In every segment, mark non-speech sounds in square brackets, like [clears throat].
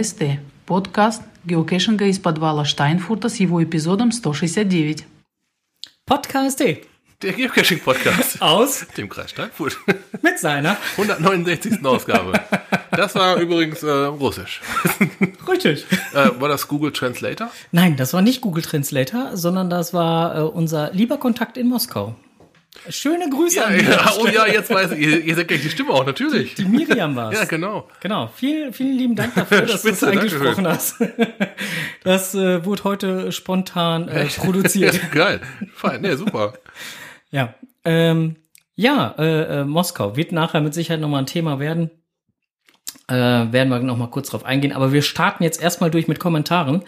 Geocaching.st. Подкаст геокэшинга из подвала Штайнфурта с его эпизодом 169. Podcast Der Geocaching-Podcast [laughs] aus dem Kreis Steinfurt. [laughs] mit seiner 169. Ausgabe. Das war übrigens äh, Russisch. [laughs] Richtig. Äh, war das Google Translator? Nein, das war nicht Google Translator, sondern das war äh, unser lieber Kontakt in Moskau. Schöne Grüße Ja, an die ja, oh ja, jetzt weiß ich, ihr, ihr seht gleich die Stimme auch, natürlich. Die Miriam war's. Ja, genau. Genau. Vielen, vielen lieben Dank dafür, dass Spitze, du das eingesprochen hast. [laughs] Das äh, wurde heute spontan äh, produziert. [laughs] Geil. Fein, nee, super. Ja, ähm, ja, äh, äh, Moskau wird nachher mit Sicherheit nochmal ein Thema werden. Äh, werden wir nochmal kurz drauf eingehen. Aber wir starten jetzt erstmal durch mit Kommentaren,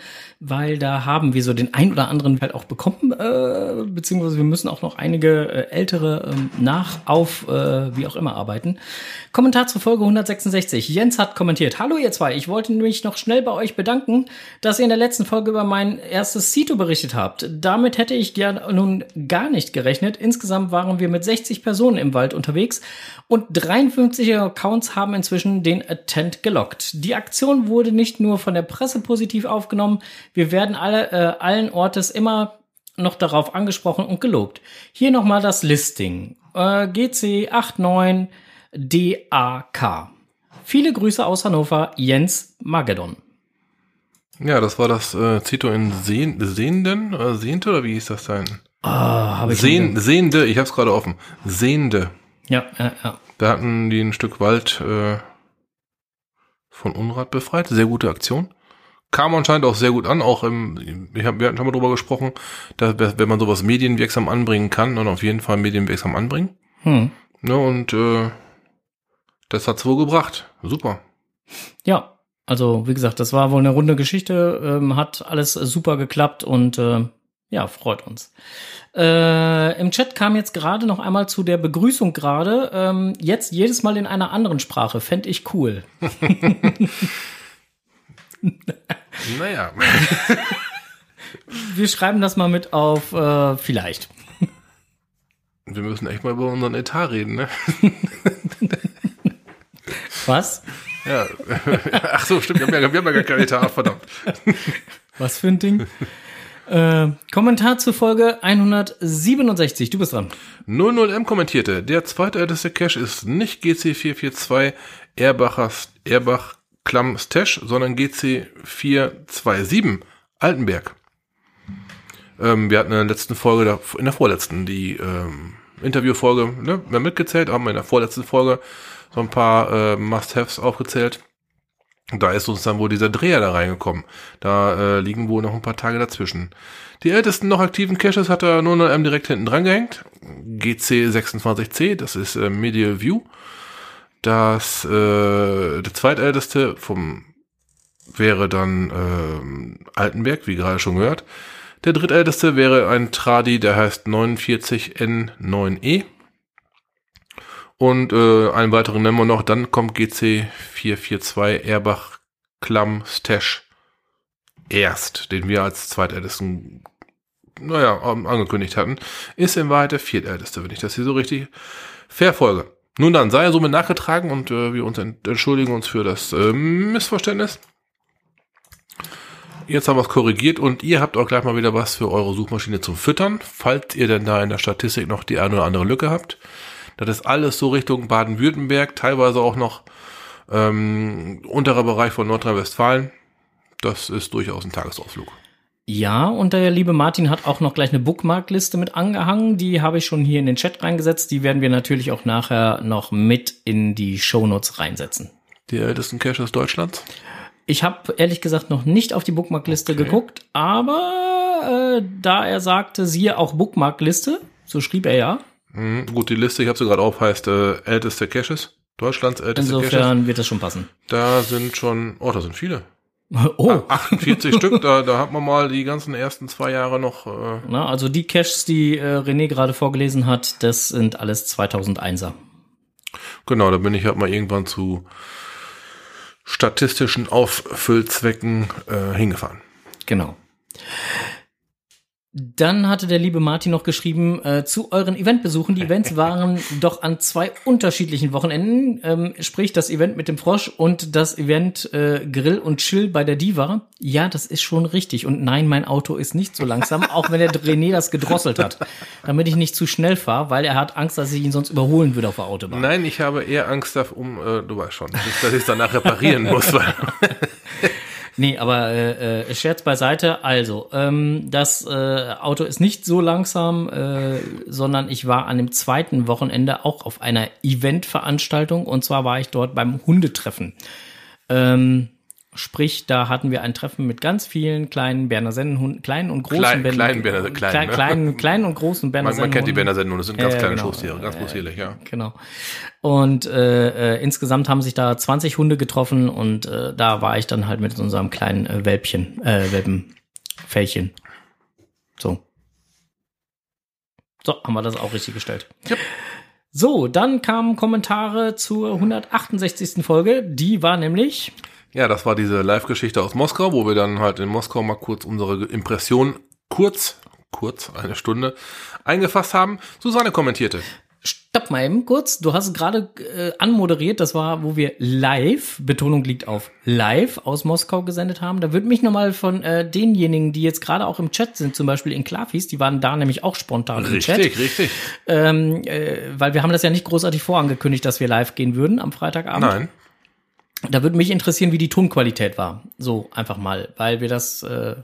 weil da haben wir so den ein oder anderen halt auch bekommen, äh, beziehungsweise wir müssen auch noch einige äh, ältere ähm, nach auf, äh, wie auch immer, arbeiten. Kommentar zur Folge 166. Jens hat kommentiert. Hallo ihr zwei, ich wollte mich noch schnell bei euch bedanken, dass ihr in der letzten Folge über mein erstes Cito berichtet habt. Damit hätte ich ja nun gar nicht gerechnet. Insgesamt waren wir mit 60 Personen im Wald unterwegs und 53 Accounts haben inzwischen den Attent gelockt. Die Aktion wurde nicht nur von der Presse positiv aufgenommen, wir werden alle, äh, allen Ortes immer noch darauf angesprochen und gelobt. Hier nochmal das Listing. Äh, GC89 DAK. Viele Grüße aus Hannover, Jens Magedon. Ja, das war das äh, Zito in Sehen, Sehenden, äh, Sehnte, oder wie hieß das denn? Ah, habe ich Sehen, Sehende, ich hab's gerade offen. Sehende. Ja, ja, ja. Da hatten die ein Stück Wald äh, von Unrat befreit. Sehr gute Aktion. Kam anscheinend auch sehr gut an. Auch im, ich hab, wir hatten schon mal drüber gesprochen, dass, wenn man sowas medienwirksam anbringen kann, dann auf jeden Fall medienwirksam anbringen. Hm. Ne, und äh, das hat's wohl gebracht. Super. Ja, also wie gesagt, das war wohl eine runde Geschichte, ähm, hat alles super geklappt und äh, ja, freut uns. Äh, Im Chat kam jetzt gerade noch einmal zu der Begrüßung gerade. Ähm, jetzt jedes Mal in einer anderen Sprache. Fände ich cool. [laughs] [laughs] Naja. [laughs] Wir schreiben das mal mit auf äh, vielleicht. Wir müssen echt mal über unseren Etat reden, ne? [laughs] Was? Ja. [laughs] Ach so, stimmt. Wir haben ja, wir haben ja gar keinen Etat, verdammt. Was für ein Ding? äh, Kommentar zur Folge 167. Du bist dran. 00M kommentierte, der zweitälteste Cache ist nicht GC442 Erbachers, Erbach Klamm Stash, sondern GC427 Altenberg. Ähm, wir hatten in der letzten Folge, in der vorletzten, die ähm, Interviewfolge, ne, wir haben mitgezählt, haben wir in der vorletzten Folge so ein paar äh, Must-Haves aufgezählt. Da ist uns dann wohl dieser Dreher da reingekommen. Da äh, liegen wohl noch ein paar Tage dazwischen. Die ältesten noch aktiven Caches hat er nur noch ähm, direkt hinten dran gehängt. GC26C, das ist äh, Medial View. Das äh, der zweitälteste vom wäre dann ähm, Altenberg, wie gerade schon gehört. Der drittälteste wäre ein Tradi, der heißt 49N9E. Und äh, einen weiteren nennen wir noch, dann kommt GC442 Erbach Klamm Stash erst, den wir als zweitältesten, naja, angekündigt hatten, ist in Wahrheit der viertälteste, wenn ich das hier so richtig verfolge. Nun dann, sei er somit nachgetragen und äh, wir uns ent- entschuldigen uns für das äh, Missverständnis. Jetzt haben wir es korrigiert und ihr habt auch gleich mal wieder was für eure Suchmaschine zum Füttern, falls ihr denn da in der Statistik noch die eine oder andere Lücke habt. Das ist alles so Richtung Baden-Württemberg, teilweise auch noch ähm, unterer Bereich von Nordrhein-Westfalen. Das ist durchaus ein Tagesausflug. Ja, und der liebe Martin hat auch noch gleich eine Bookmarkliste mit angehangen. Die habe ich schon hier in den Chat reingesetzt. Die werden wir natürlich auch nachher noch mit in die Shownotes reinsetzen. Die ältesten Caches Deutschlands. Ich habe ehrlich gesagt noch nicht auf die Bookmarkliste Okay. geguckt, aber äh, da er sagte, siehe auch Bookmarkliste, so schrieb er ja. Mhm, gut, die Liste, ich habe sie gerade auf, heißt äh, älteste Caches. Deutschlands älteste Caches. Insofern wird das schon passen. Da sind schon, oh, da sind viele. [laughs] Oh, 48 Stück, da, da hat man mal die ganzen ersten zwei Jahre noch. Äh, na, also die Caches, die äh, René gerade vorgelesen hat, das sind alles 2001er. genau, da bin ich halt mal irgendwann zu statistischen Auffüllzwecken äh, hingefahren. Genau. Dann hatte der liebe Martin noch geschrieben, äh, zu euren Eventbesuchen. Die Events waren [laughs] doch an zwei unterschiedlichen Wochenenden. Ähm, sprich, das Event mit dem Frosch und das Event äh, Grill und Chill bei der Diva. Ja, das ist schon richtig. Und nein, mein Auto ist nicht so langsam, [laughs] auch wenn der René das gedrosselt hat. Damit ich nicht zu schnell fahre, weil er hat Angst, dass ich ihn sonst überholen würde auf der Autobahn. Nein, ich habe eher Angst darum, äh, du weißt schon, dass ich es danach reparieren muss. Weil [laughs] Nee, aber äh, äh, Scherz beiseite. Also, ähm, das äh, Auto ist nicht so langsam, äh, sondern ich war an dem zweiten Wochenende auch auf einer Eventveranstaltung und zwar war ich dort beim Hundetreffen. Ähm, Sprich, da hatten wir ein Treffen mit ganz vielen kleinen Berner Sennenhunden, kleinen und großen Klein, Berner, kleinen Berner, klein, klein, ne? kleinen, kleinen und großen Berner man, man kennt die Sennenhunden. Berner Sendungen, das sind ganz Ja, kleine genau. Schoßtiere, ganz possierlich, ja. Genau. Und äh, äh, insgesamt haben sich da 20 Hunde getroffen und äh, da war ich dann halt mit unserem kleinen äh, Welpchen, äh, Welpenfällchen. So. So, haben wir das auch richtig gestellt. Yep. So, dann kamen Kommentare zur 168. Folge. Die war nämlich Ja, das war diese Live-Geschichte aus Moskau, wo wir dann halt in Moskau mal kurz unsere Impression kurz, kurz, eine Stunde, eingefasst haben. Susanne kommentierte. Stopp mal eben kurz. Du hast gerade äh, anmoderiert, das war, wo wir live, Betonung liegt auf live aus Moskau gesendet haben. Da würde mich nochmal von äh, denjenigen, die jetzt gerade auch im Chat sind, zum Beispiel in Klafis, die waren da nämlich auch spontan im Chat. Richtig, richtig. Ähm, äh, weil wir haben das ja nicht großartig vorangekündigt, dass wir live gehen würden am Freitagabend. Nein. Da würde mich interessieren, wie die Tonqualität war. So einfach mal, weil wir das äh,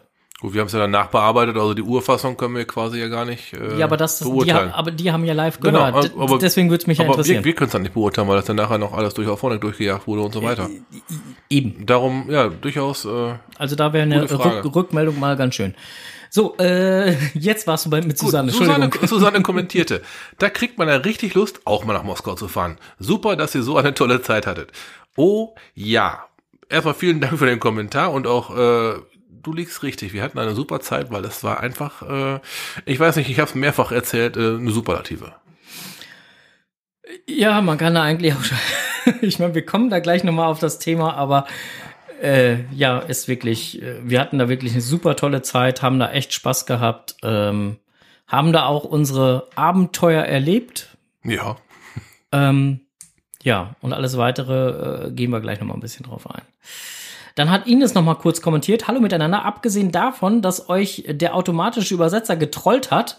Gut, wir haben es ja dann nachbearbeitet, also die Urfassung können wir quasi ja gar nicht äh, ja, aber das, die, beurteilen. haben- aber die haben ja live Genau, gehört. aber- Deswegen würde es mich ja interessieren. wir, wir können es dann nicht beurteilen, weil das dann nachher noch alles durch auf vorne durchgejagt wurde und so weiter. Eben. Darum, ja, durchaus, äh, Also da wäre eine. Rück Rückmeldung mal ganz schön. So, äh, [laughs] jetzt warst du bei, mit Susanne. Susanne, Entschuldigung. Susanne kommentierte, [laughs] da kriegt man ja richtig Lust, auch mal nach Moskau zu fahren. Super, dass ihr so eine tolle Zeit hattet. Oh ja. Erstmal vielen Dank für den Kommentar und auch äh, du liegst richtig. Wir hatten eine super Zeit, weil es war einfach, äh, ich weiß nicht, ich habe es mehrfach erzählt, äh, eine Superlative. Ja, man kann da eigentlich auch schon. [laughs] ich meine, wir kommen da gleich nochmal auf das Thema, aber äh, ja, ist wirklich, äh, wir hatten da wirklich eine super tolle Zeit, haben da echt Spaß gehabt, ähm, haben da auch unsere Abenteuer erlebt. Ja. Ähm, ja, und alles weitere äh, gehen wir gleich nochmal ein bisschen drauf ein. Dann hat Ines noch mal kurz kommentiert, hallo miteinander, abgesehen davon, dass euch der automatische Übersetzer getrollt hat,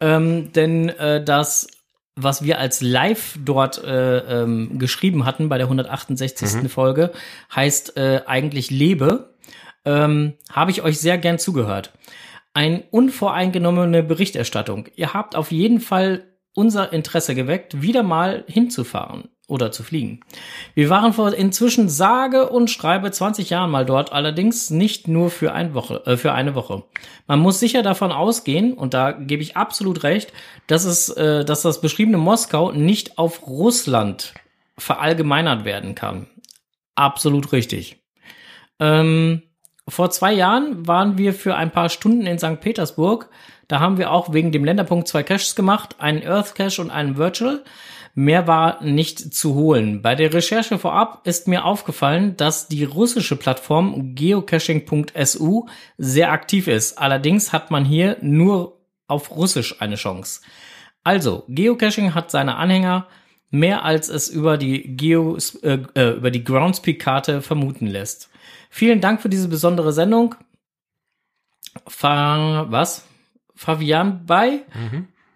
ähm, denn äh, das, was wir als live dort äh, ähm, geschrieben hatten bei der 168. Folge, heißt äh, eigentlich lebe, ähm, habe ich euch sehr gern zugehört. Ein unvoreingenommene Berichterstattung. Ihr habt auf jeden Fall unser Interesse geweckt, wieder mal hinzufahren oder zu fliegen. Wir waren vor inzwischen sage und schreibe 20 Jahren mal dort, allerdings nicht nur für, ein Woche, äh, für eine Woche. Man muss sicher davon ausgehen, und da gebe ich absolut recht, dass, es, äh, dass das beschriebene Moskau nicht auf Russland verallgemeinert werden kann. Absolut richtig. Ähm, vor zwei Jahren waren wir für ein paar Stunden in St. Petersburg. Da haben wir auch wegen dem Länderpunkt zwei Caches gemacht, einen Earth Cache und einen Virtual. Mehr war nicht zu holen. Bei der Recherche vorab ist mir aufgefallen, dass die russische Plattform geocaching.su sehr aktiv ist. Allerdings hat man hier nur auf Russisch eine Chance. Also, Geocaching hat seine Anhänger mehr als es über die Geo äh, äh, über die Groundspeak-Karte vermuten lässt. Vielen Dank für diese besondere Sendung. Fa was? Fabian bei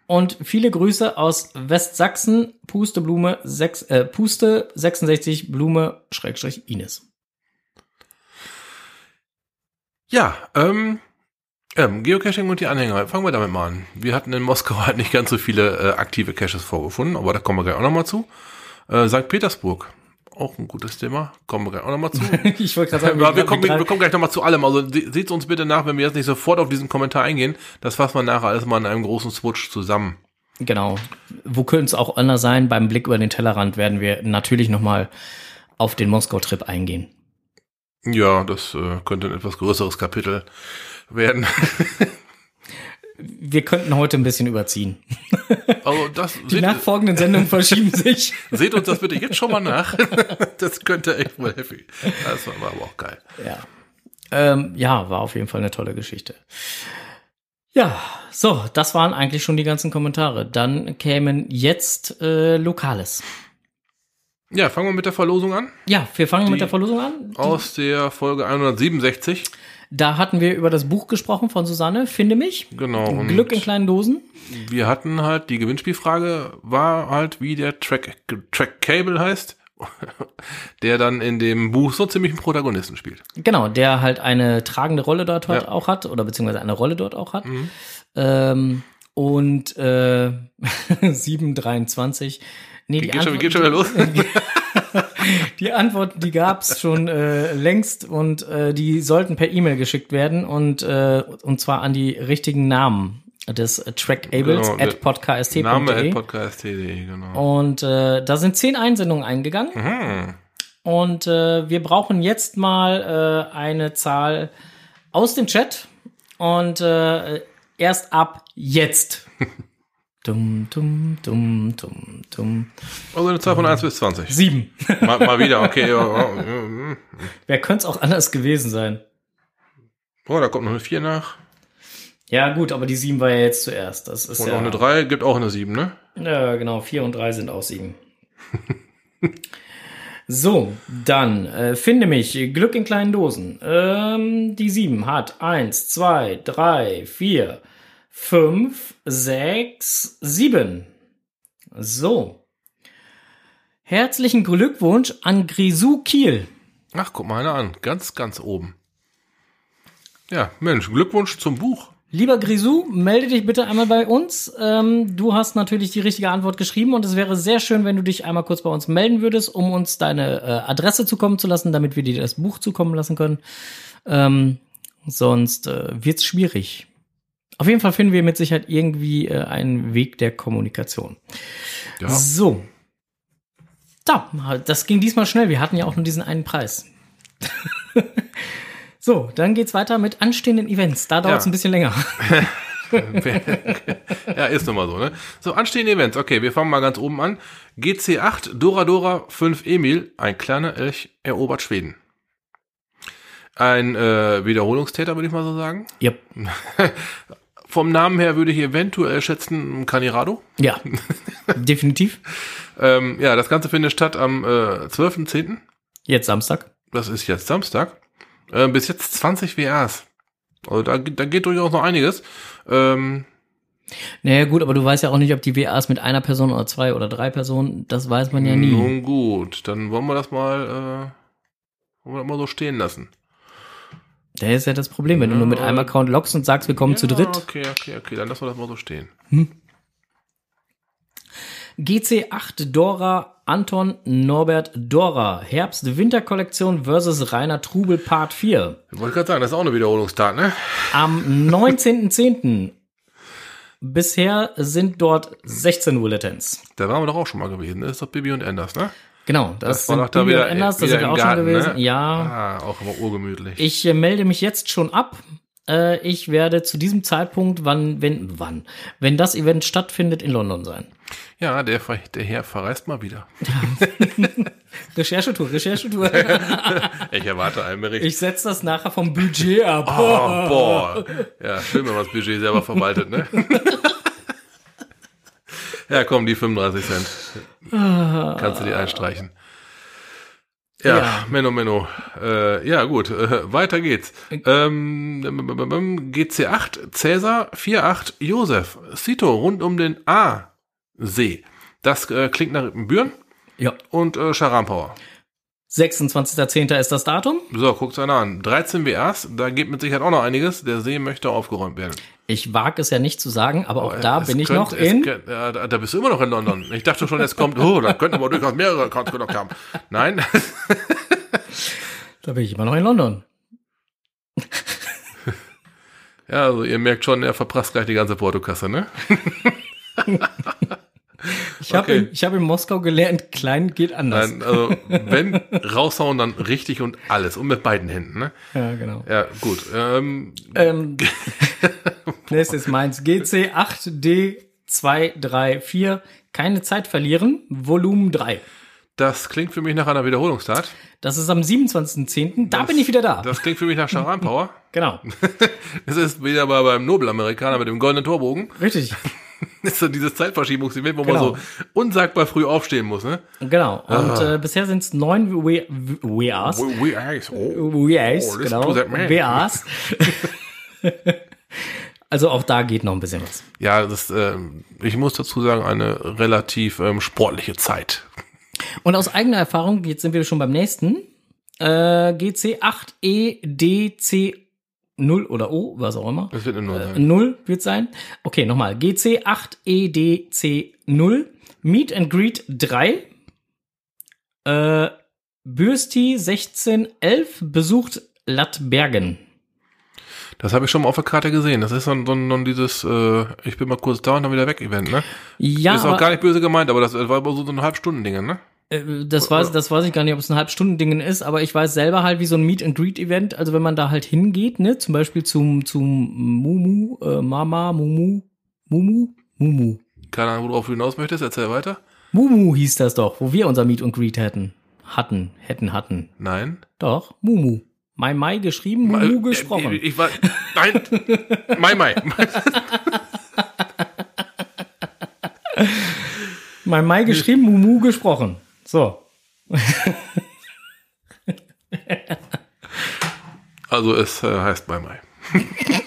und viele Grüße aus Westsachsen. Pusteblume 6, äh, Puste 66 Blume Schrägstrich Ines. Ja, ähm, ähm, Geocaching und die Anhänger. Fangen wir damit mal an. Wir hatten in Moskau halt nicht ganz so viele äh, aktive Caches vorgefunden, aber da kommen wir gleich auch nochmal zu. Äh, St. Petersburg. Auch ein gutes Thema. Kommen wir gleich auch nochmal zu. [laughs] Ich wollte gerade sagen, Ja, wir, kommen, wir kommen gleich nochmal zu allem. Also se- seht uns bitte nach, wenn wir jetzt nicht sofort auf diesen Kommentar eingehen. Das fassen wir nachher alles mal in einem großen Switch zusammen. Genau. Wo könnte es auch anders sein? Beim Blick über den Tellerrand werden wir natürlich nochmal auf den Moskau-Trip eingehen. Ja, das äh, könnte ein etwas größeres Kapitel werden. [laughs] Wir könnten heute ein bisschen überziehen. [laughs] Also das Die nachfolgenden Sendungen verschieben sich. [laughs] seht uns das bitte jetzt schon mal nach. [laughs] Das könnte echt wohl heavy. Das war aber auch geil. Ja. Ähm, ja, war auf jeden Fall eine tolle Geschichte. Ja, so, das waren eigentlich schon die ganzen Kommentare. Dann kämen jetzt äh, Lokales. Ja, fangen wir mit der Verlosung an. Ja, wir fangen Die- mit der Verlosung an. Aus der Folge 167. Da hatten wir über das Buch gesprochen von Susanne, finde mich. Genau. und Glück in kleinen Dosen. Wir hatten halt, die Gewinnspielfrage war halt, wie der Track, Track Cable heißt, [laughs] der dann in dem Buch so ziemlich einen Protagonisten spielt. Genau, der halt eine tragende Rolle dort hat, Ja. auch hat, oder beziehungsweise eine Rolle dort auch hat. Ähm, und äh, [laughs] 723. Nee, die Geht schon, Antwort- geht schon wieder los. [laughs] Die Antwort, die gab's schon äh, längst und äh, die sollten per E-Mail geschickt werden und äh, und zwar an die richtigen Namen des Trackables Genau, at podcast.de. Name at podcast.de, genau. Und äh, da sind zehn Einsendungen eingegangen. Mhm. Und äh, wir brauchen jetzt mal äh, eine Zahl aus dem Chat. Und äh, erst ab jetzt. [laughs] Dum, dum, dum, dum, dum. Also eine Zahl von 1 bis 20. Sieben. [laughs] Mal, mal wieder, okay. [laughs] Wer könnte es auch anders gewesen sein? Oh, da kommt noch eine 4 nach. Ja, gut, aber die sieben war ja jetzt zuerst. Das ist Und ja. auch eine 3, gibt auch eine 7, ne? Ja, genau. Vier und drei sind auch sieben. [laughs] so, dann äh, finde mich Glück in kleinen Dosen. Ähm, die sieben hat eins, zwei, drei, vier, fünf, sechs, sieben. So. Herzlichen Glückwunsch an Grisou Kiel. Ach, guck mal einer an. Ganz, ganz oben. Ja, Mensch, Glückwunsch zum Buch. Lieber Grisou, melde dich bitte einmal bei uns. Ähm, du hast natürlich die richtige Antwort geschrieben und es wäre sehr schön, wenn du dich einmal kurz bei uns melden würdest, um uns deine äh, Adresse zukommen zu lassen, damit wir dir das Buch zukommen lassen können. Ähm, sonst äh, wird's schwierig. Auf jeden Fall finden wir mit Sicherheit irgendwie äh, einen Weg der Kommunikation. Ja. So. Da, das ging diesmal schnell. Wir hatten ja auch nur diesen einen Preis. [laughs] so, dann geht's weiter mit anstehenden Events. Da dauert's Ja. ein bisschen länger. [laughs] ja, ist nun mal so, ne? So, anstehende Events. Okay, wir fangen mal ganz oben an. GC8, Dora Dora 5 Emil, ein kleiner Elch erobert Schweden. Ein äh, Wiederholungstäter, würde ich mal so sagen. Yep. [laughs] Vom Namen her würde ich eventuell schätzen Canirado. Ja, [laughs] definitiv. Ähm, ja, das Ganze findet statt am äh, 12.10. Jetzt Samstag. Das ist jetzt Samstag. Äh, bis jetzt 20 WAs. Also da, da geht durchaus noch einiges. Ähm, Naja, gut, aber du weißt ja auch nicht, ob die WAs mit einer Person oder zwei oder drei Personen, das weiß man ja nie. Nun gut, dann wollen wir das mal, äh, wollen wir das mal so stehen lassen. Das ist ja das Problem, wenn du nur mit einem Account loggst und sagst, wir kommen zu Ja, dritt. Okay, okay, okay, dann lassen wir das mal so stehen. GC8 Dora Anton Norbert Dora Herbst-Winter-Kollektion versus Rainer Trubel Part 4. Ich wollte gerade sagen, das ist auch eine Wiederholungstat, ne? Am 19.10. Bisher sind dort 16 Bulletins. Da waren wir doch auch schon mal gewesen. Das ist doch Bibi und Anders, ne? Genau, das, war sind doch da wieder- wieder sind wir im auch Garten, schon gewesen. ne? Ja, Ah, auch immer urgemütlich. Ich äh, melde mich jetzt schon ab. Äh, ich werde zu diesem Zeitpunkt, wann, wenn, wann, wenn das Event stattfindet, in London sein. ja, der, der Herr verreist mal wieder. [laughs] Recherchetour, Recherchetour. [laughs] Ich erwarte einen Bericht. ich setze das nachher vom Budget ab. Oh, boah. [laughs] Ja, schön, wenn man das Budget selber verwaltet, ne? Ja, komm, die 35 Cent. Kannst du die einstreichen. Ja, Ja. Menno, Menno. Äh, ja, gut, äh, weiter geht's. Ähm, GC8, Cäsar, 48, Josef, Sito, rund um den A-See. Das äh, klingt nach Büren Ja. und äh, Charampower. 26.10. ist das Datum. So, guckt's einer an. 13 WAs, da geht mit Sicherheit auch noch einiges. Der See möchte aufgeräumt werden. Ich wage es ja nicht zu sagen, aber auch da Es bin ich könnte- noch in. könnt- ja, da, da bist du immer noch in London. Ich dachte schon, es kommt, oh, da könnten aber durchaus mehrere Accounts gelockt haben. Nein, Da bin ich immer noch in London. ja, also ihr merkt schon, er verprasst gleich die ganze Portokasse, ne? Ich habe Okay. in, hab in Moskau gelernt, klein geht anders. Nein, also wenn raushauen, dann richtig und alles und mit beiden Händen, ne? Ja, genau. Ja, gut. Ähm, Ähm, [laughs] [laughs] nächstes meins. GC8D234. Keine Zeit verlieren. Volumen 3. Das klingt für mich nach einer Wiederholungstat. Das ist am 27.10. Da bin ich wieder da. Das klingt für mich nach Charan Power. [laughs] genau. [laughs] Es ist wieder mal beim Nobelamerikaner mit dem goldenen Torbogen. Richtig. Das ist so dieses Zeitverschiebungsevent, wo Genau. man so unsagbar früh aufstehen muss, ne? Genau. Und Ah. äh, bisher sind es neun WAs. Eyes. Oh. WAs, Oh, genau. WAs. Also auch da geht noch ein bisschen was. Ja, das, ähm, ich muss dazu sagen, eine relativ ähm, sportliche Zeit. Und aus eigener Erfahrung, jetzt sind wir schon beim nächsten, äh, GC8EDC 0 oder O, was auch immer. Das wird eine Null sein. 0 wird sein. Okay, nochmal. GC8EDC0, Meet and Greet 3, äh, Bürsti 1611 besucht Lattbergen. Das habe ich schon mal auf der Karte gesehen. Das ist so, ein- so, ein- so ein dieses, äh, ich bin mal kurz da und dann wieder weg Event, ne? Ja, ist auch gar nicht böse gemeint, aber das war aber so, so ein Halbstunden-Ding, ne? äh, das, weiß, das weiß ich gar nicht, ob es ein Halbstundending ist, aber ich weiß selber halt, wie so ein Meet and Greet Event, also wenn man da halt hingeht, ne, zum Beispiel zum, zum Mumu, äh, Mama, Mumu, Mumu, Mumu. Keine Ahnung, worauf du hinaus möchtest, erzähl weiter. Mumu hieß das doch, wo wir unser Meet and Greet hätten. Hatten, hätten, hatten. Nein. Doch, Mumu. Mai Mai geschrieben, Mumu Äh, gesprochen. Ich, ich war, nein. Mai Mai. [laughs] Mai Mai geschrieben, Mumu gesprochen. So. Also es äh, heißt Mai Mai. [laughs]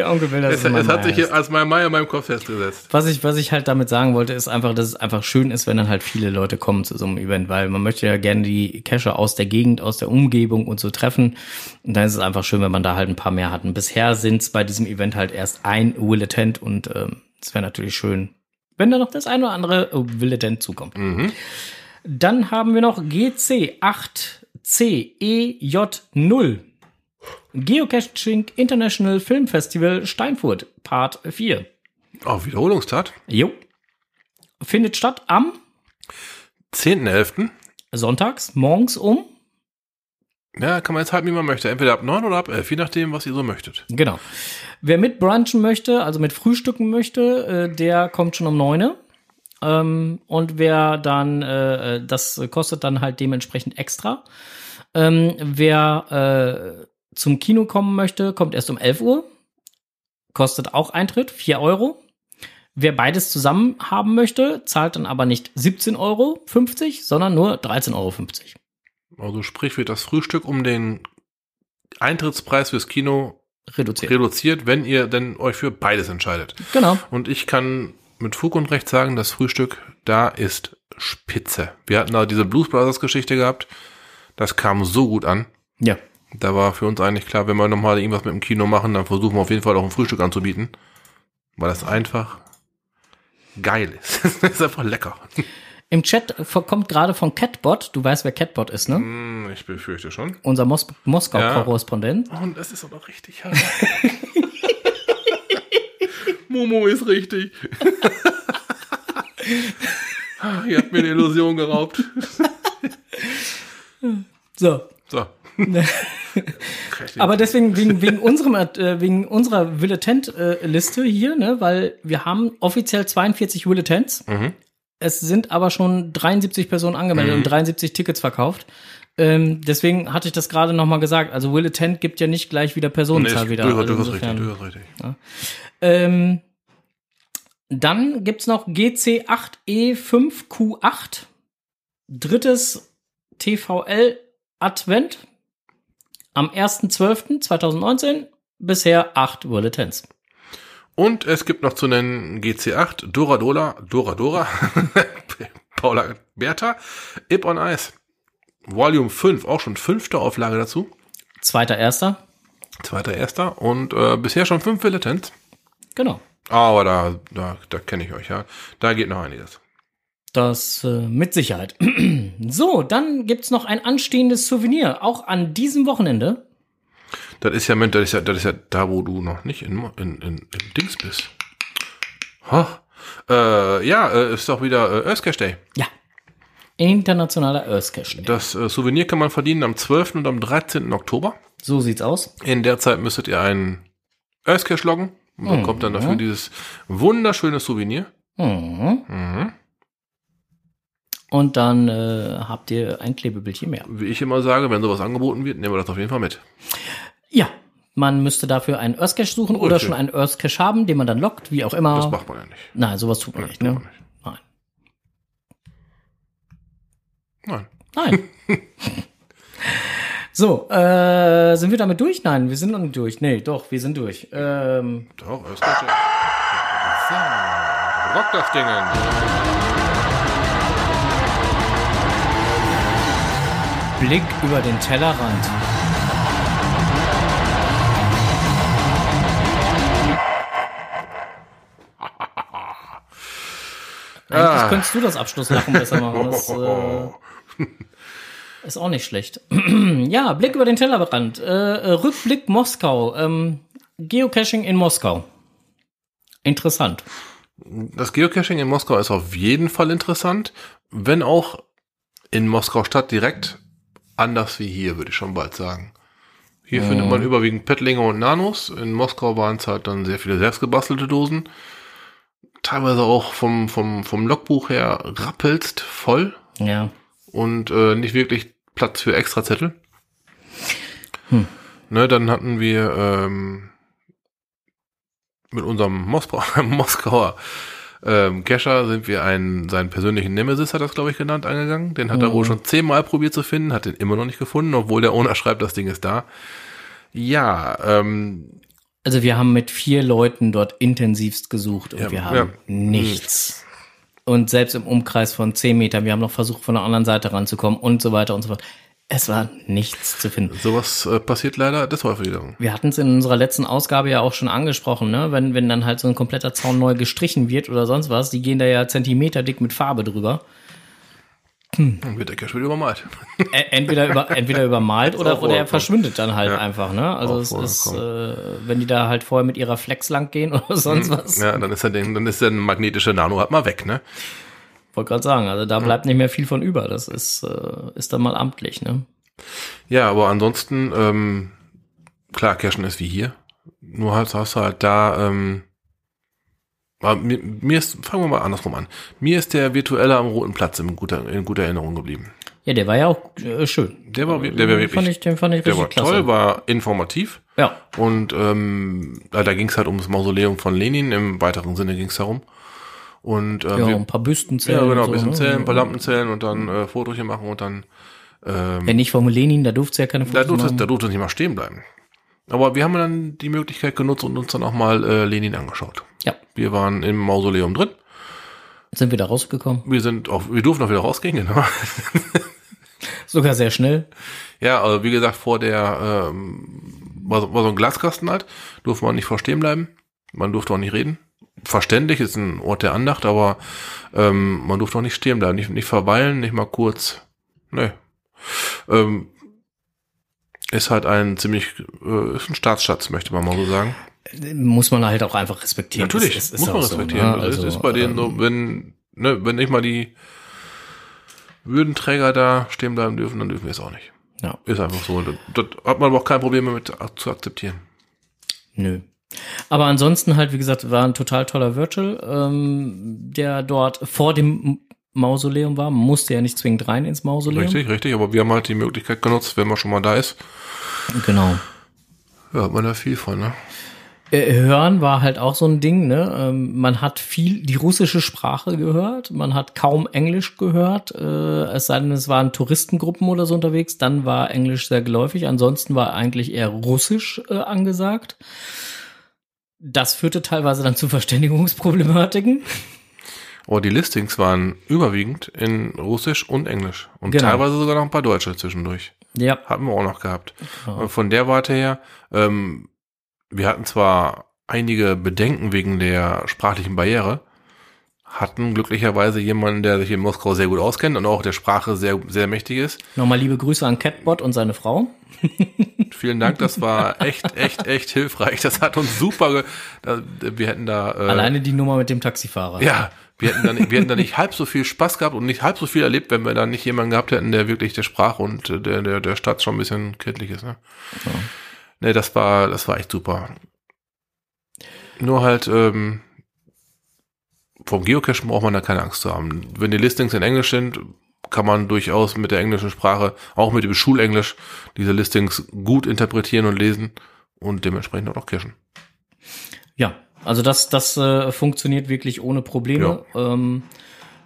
Der Onkel will, dass Es, es, es hat sich heißt. als Mai Mai in meinem Kopf festgesetzt. Was ich, was ich halt damit sagen wollte, ist einfach, dass es einfach schön ist, wenn dann halt viele Leute kommen zu so einem Event, weil man möchte ja gerne die Cacher aus der Gegend, aus der Umgebung und so treffen. Und dann ist es einfach schön, wenn man da halt ein paar mehr hat. Und bisher sind es bei diesem Event halt erst ein Willetent und ähm, es wäre natürlich schön, wenn da noch das ein oder andere Willetent zukommt. Mhm. Dann haben wir noch GC8CEJ0. Geocaching International Film Festival Steinfurt, Part 4. Auch Wiederholungstat. Jo. Findet statt am 10.11. Sonntags morgens um. Ja, kann man jetzt halten, wie man möchte. Entweder ab 9 oder ab 11, je nachdem, was ihr so möchtet. Genau. Wer mit brunchen möchte, also mit frühstücken möchte, äh, der kommt schon um 9. Ähm, und wer dann, äh, das kostet dann halt dementsprechend extra. Ähm, wer äh, zum Kino kommen möchte, kommt erst um 11 Uhr. Kostet auch Eintritt, 4 Euro. Wer beides zusammen haben möchte, zahlt dann aber nicht 17,50 Euro, sondern nur 13,50 Euro. Also sprich, wird das Frühstück um den Eintrittspreis fürs Kino Reduziert. reduziert, wenn ihr denn euch für beides entscheidet. genau. Und ich kann mit Fug und Recht sagen, das Frühstück da ist spitze. Wir hatten da diese Blues Brothers Geschichte gehabt. Das kam so gut an. Ja. Da war für uns eigentlich klar, wenn wir nochmal irgendwas mit dem Kino machen, dann versuchen wir auf jeden Fall auch ein Frühstück anzubieten. Weil das einfach geil ist. [laughs] das ist einfach lecker. Im Chat kommt gerade von Catbot, du weißt, wer Catbot ist, ne? Hm, Ich befürchte schon. Unser Mos Ja. Moskau-Korrespondent. Und es ist auch noch richtig hart. [laughs] Momo ist richtig. [laughs] Ah, Ihr habt mir die Illusion geraubt. So. So. Aber deswegen, wegen, wegen unserem, äh, wegen unserer Willetent-Liste hier, ne, weil wir haben offiziell 42 Willetents. Mhm. Es sind aber schon 73 Personen angemeldet und 73 Tickets verkauft. Ähm, deswegen hatte ich das gerade noch mal gesagt. Also Willetent gibt ja nicht gleich wieder Nee, Personenzahl ist- wieder. du, Also du hast richtig, du hast richtig. Ähm, dann gibt's noch GC8E5Q8. Drittes TVL Advent. Am 1.12.2019. Bisher acht Bulletins. Und es gibt noch zu nennen GC8, Dora Dola, Dora Dora, [laughs] Paula Bertha, Ip on Ice. Volume 5, auch schon fünfte Auflage dazu. Zweiter Erster. Zweiter, erster. Und äh, bisher schon fünf Militants. Genau. Aber da, da, da kenne ich euch ja. Da geht noch einiges. Das äh, mit Sicherheit. [clears throat] so, dann gibt's noch ein anstehendes Souvenir. Auch an diesem Wochenende. Das ist ja, das ist ja, das ist ja da, wo du noch nicht in, in, in, in Dings bist. Ha. Äh, ja, äh, ist doch wieder äh, Earthcash Day. Ja. Internationaler Earthcash Day. Das äh, Souvenir kann man verdienen am 12. und am 13. Oktober. So sieht's aus. In der Zeit müsstet ihr einen Earthcash loggen und bekommt dann dafür dieses wunderschöne Souvenir. Mhm. Mhm. Und dann äh, habt ihr ein Klebebildchen mehr. Wie ich immer sage, wenn sowas angeboten wird, nehmen wir das auf jeden Fall mit. Ja, man müsste dafür einen Earth Cache suchen oder Okay. schon einen Earth Cache haben, den man dann lockt, wie auch immer. Das macht man ja nicht. Nein, sowas tut man nicht, tut ne? man nicht. Nein. Nein. Nein. [laughs] so, äh, sind wir damit durch? Nein, wir sind noch nicht durch. Nee, doch, wir sind durch. Ähm, Doch. So, rock das Ding. Blick über den Tellerrand. Eigentlich Ah. könntest du das Abschlusslachen besser machen. [laughs] Das äh, ist auch nicht schlecht. [clears throat] ja, Blick über den Tellerrand. Äh, äh, Rückblick Moskau. Ähm, Geocaching in Moskau. Interessant. Das Geocaching in Moskau ist auf jeden Fall interessant, wenn auch in Moskau Stadt direkt anders wie hier, würde ich schon bald sagen. Hier findet man überwiegend Pettlinge und Nanos. In Moskau waren es halt dann sehr viele selbstgebastelte Dosen. Teilweise auch vom, vom, vom Logbuch her rappelst voll Ja. und äh, nicht wirklich Platz für Extrazettel. Ne, dann hatten wir ähm, mit unserem Moskau, [laughs] Moskauer ähm, Kescher sind wir einen, seinen persönlichen Nemesis hat das glaube ich genannt, angegangen. Den hat er wohl schon zehnmal probiert zu finden, hat den immer noch nicht gefunden, obwohl der Owner schreibt, das Ding ist da. Ja, ähm, Also wir haben mit vier Leuten dort intensivst gesucht und Ja, wir haben ja. nichts. Und selbst im Umkreis von zehn Metern, wir haben noch versucht, von der anderen Seite ranzukommen und so weiter und so fort. Es war nichts zu finden. sowas äh, passiert leider des Häufigeren. Wir hatten es in unserer letzten Ausgabe ja auch schon angesprochen, ne? Wenn, wenn dann halt so ein kompletter Zaun neu gestrichen wird oder sonst was, die gehen da ja Zentimeter dick mit Farbe drüber. Dann wird der Cache wieder übermalt. Entweder, über, entweder übermalt [laughs] oder, oder er verschwindet dann halt Ja. einfach, ne? Also es ist, äh, wenn die da halt vorher mit ihrer Flex lang gehen [laughs] oder sonst was. Ja, dann ist der, Ding- dann ist der magnetische Nano halt mal weg, ne? Wollte gerade sagen, also da bleibt nicht mehr viel von über. Das ist, äh, ist dann mal amtlich, ne? Ja, aber ansonsten, ähm, klar, Cashen ist wie hier. Nur halt hast du halt da, ähm, mir, mir ist, fangen wir mal andersrum an. Mir ist der virtuelle am Roten Platz in guter, in guter Erinnerung geblieben. Ja, der war ja auch äh, schön. Der war, der war wirklich, fand ich, den fand ich der war klasse. toll, war informativ ja, und ähm, da, da ging es halt ums Mausoleum von Lenin, im weiteren Sinne ging es darum. Und äh, ja, wir, ein paar Büsten ja, genau, ein bisschen ne? zählen, ein paar Lampen zählen und dann äh, Fotochen machen und dann ähm, Ja, nicht vom Lenin, da durfte ja keine Da Fotos durfte, machen. da durfte es nicht mal stehen bleiben. Aber wir haben dann die Möglichkeit genutzt und uns dann auch mal äh, Lenin angeschaut. Ja, Wir waren im Mausoleum drin. sind wir da rausgekommen. Wir sind auch, wir durften auch wieder rausgehen, genau. [laughs] Sogar sehr schnell. ja, also wie gesagt, vor der ähm, war, so- war so ein Glaskasten halt, durfte man nicht vorstehen bleiben. Man durfte auch nicht reden. Verständlich ist ein Ort der Andacht, aber ähm, man durfte auch nicht stehen bleiben, nicht, nicht verweilen, nicht mal kurz. Nee. Ähm, ist halt ein ziemlich, äh, ist ein Staatsschatz, möchte man mal so sagen. Muss man halt auch einfach respektieren. Natürlich, Es- es ist muss man respektieren. So, ne? Also, es ist bei denen so, wenn, ne, wenn nicht mal die Würdenträger da stehen bleiben dürfen, dann dürfen wir es auch nicht. Ja, Ist einfach so. Das, das hat man aber auch kein Problem damit zu akzeptieren. nö. Aber ansonsten halt, wie gesagt, war ein total toller Virtual, ähm, der dort vor dem Mausoleum war. Man musste ja nicht zwingend rein ins Mausoleum. Richtig, richtig. Aber wir haben halt die Möglichkeit genutzt, wenn man schon mal da ist. Genau. Ja, hat man da viel von, ne? Äh, Hören war halt auch so ein Ding, ne? Ähm, man hat viel die russische Sprache gehört, man hat kaum Englisch gehört, äh, es sei denn, es waren Touristengruppen oder so unterwegs, dann war Englisch sehr geläufig, ansonsten war eigentlich eher Russisch äh, angesagt. Das führte teilweise dann zu Verständigungsproblematiken. Aber die Listings waren überwiegend in Russisch und Englisch. Und Genau. teilweise sogar noch ein paar Deutsche zwischendurch. Ja, Hatten wir auch noch gehabt. Und von der Warte her, ähm, wir hatten zwar einige Bedenken wegen der sprachlichen Barriere, hatten glücklicherweise jemanden, der sich in Moskau sehr gut auskennt und auch der Sprache sehr, sehr mächtig ist. nochmal liebe Grüße an Catbot und seine Frau. [laughs] Vielen Dank, das war echt, echt, echt hilfreich. Das hat uns super, wir hätten da, äh, Alleine die Nummer mit dem Taxifahrer. ja, wir hätten dann, wir hätten da nicht halb so viel Spaß gehabt und nicht halb so viel erlebt, wenn wir da nicht jemanden gehabt hätten, der wirklich der Sprache und der, der, der Stadt schon ein bisschen kenntlich ist, ne? Ja. Nee, das war, das war echt super. Nur halt, ähm, vom Geocachen braucht man da keine Angst zu haben. Wenn die Listings in Englisch sind, kann man durchaus mit der englischen Sprache, auch mit dem Schulenglisch, diese Listings gut interpretieren und lesen und dementsprechend auch cachen. Ja, also das, das äh, funktioniert wirklich ohne Probleme. Ähm,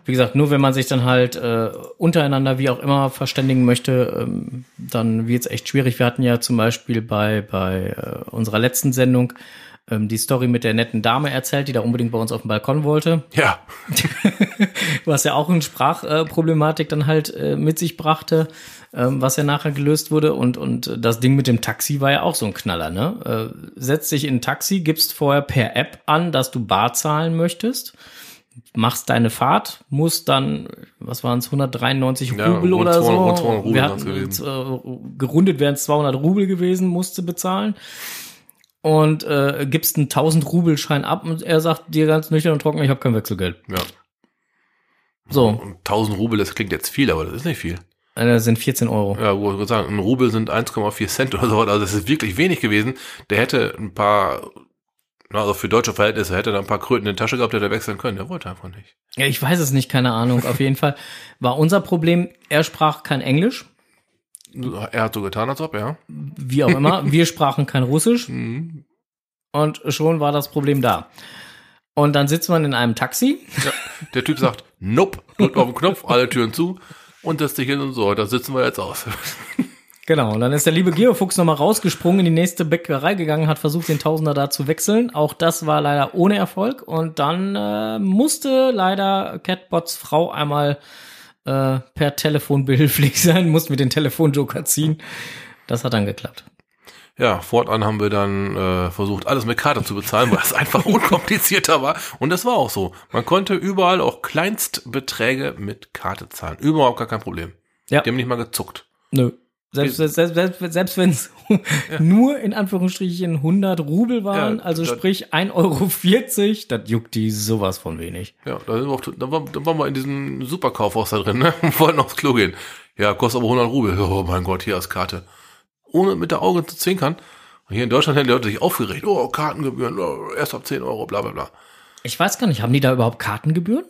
wie gesagt, nur wenn man sich dann halt äh, untereinander wie auch immer verständigen möchte, ähm, dann wird es echt schwierig. Wir hatten ja zum Beispiel bei, bei äh, unserer letzten Sendung ähm, die Story mit der netten Dame erzählt, die da unbedingt bei uns auf dem Balkon wollte. Ja. [laughs] was ja auch eine Sprachproblematik dann halt äh, mit sich brachte, ähm, was ja nachher gelöst wurde. Und, und das Ding mit dem Taxi war ja auch so ein Knaller, ne? Äh, setzt dich in ein Taxi, gibst vorher per App an, dass du bar zahlen möchtest machst deine Fahrt, musst dann, was waren es, 193 Ja, Rubel oder 200 so. rund 200 Rubel Wir hatten, äh, gerundet wären es 200 Rubel gewesen, musste bezahlen. Und äh, gibst einen 1000 Rubelschein ab und er sagt dir ganz nüchtern und trocken, ich habe kein Wechselgeld. Ja. So, Und 1000 Rubel, das klingt jetzt viel, aber das ist nicht viel. äh, das sind 14 Euro. Ja, wo ich würde sagen, ein Rubel sind 1,4 Cent oder so. Also das ist wirklich wenig gewesen. Der hätte ein paar, also für deutsche Verhältnisse hätte er ein paar Kröten in der Tasche gehabt, der hätte wechseln können. Der wollte einfach nicht. Ja, ich weiß es nicht, keine Ahnung. Auf jeden Fall war unser Problem, er sprach kein Englisch, Er hat so getan, als ob, ja. wie auch immer. [laughs] Wir sprachen kein Russisch. Mhm. Und schon war das Problem da. Und dann sitzt man in einem Taxi. Der Typ sagt, nope, drückt auf den Knopf, alle Türen zu und sich hin und so, da sitzen wir jetzt aus. [laughs] Genau, und dann ist der liebe Geofuchs nochmal rausgesprungen, in die nächste Bäckerei gegangen, hat versucht, den Tausender da zu wechseln. Auch das war leider ohne Erfolg. Und dann äh, musste leider Catbots Frau einmal äh, per Telefon behilflich [laughs] sein, musste mit den Telefonjoker ziehen. Das hat dann geklappt. Ja, fortan haben wir dann äh, versucht, alles mit Karte zu bezahlen, weil es [laughs] einfach unkomplizierter war. Und das war auch so. Man konnte überall auch Kleinstbeträge mit Karte zahlen. Überhaupt gar kein Problem. Ja. Die haben nicht mal gezuckt. Nö. Selbst, selbst, selbst, selbst, selbst wenn es nur in Anführungsstrichen 100 Rubel waren, Ja, also sprich 1,40 Euro, das juckt die sowas von wenig. Ja, da, sind wir auch, da, waren, da waren wir in diesem Superkaufhaus da drin, ne? Und [laughs] wollten aufs Klo gehen. Ja, kostet aber 100 Rubel. Oh mein Gott, hier als Karte. Ohne mit der Augen zu zwinkern. Und hier in Deutschland hätten die Leute sich aufgeregt. Oh, Kartengebühren, oh, erst ab 10 Euro, bla bla bla. Ich weiß gar nicht, haben die da überhaupt Kartengebühren?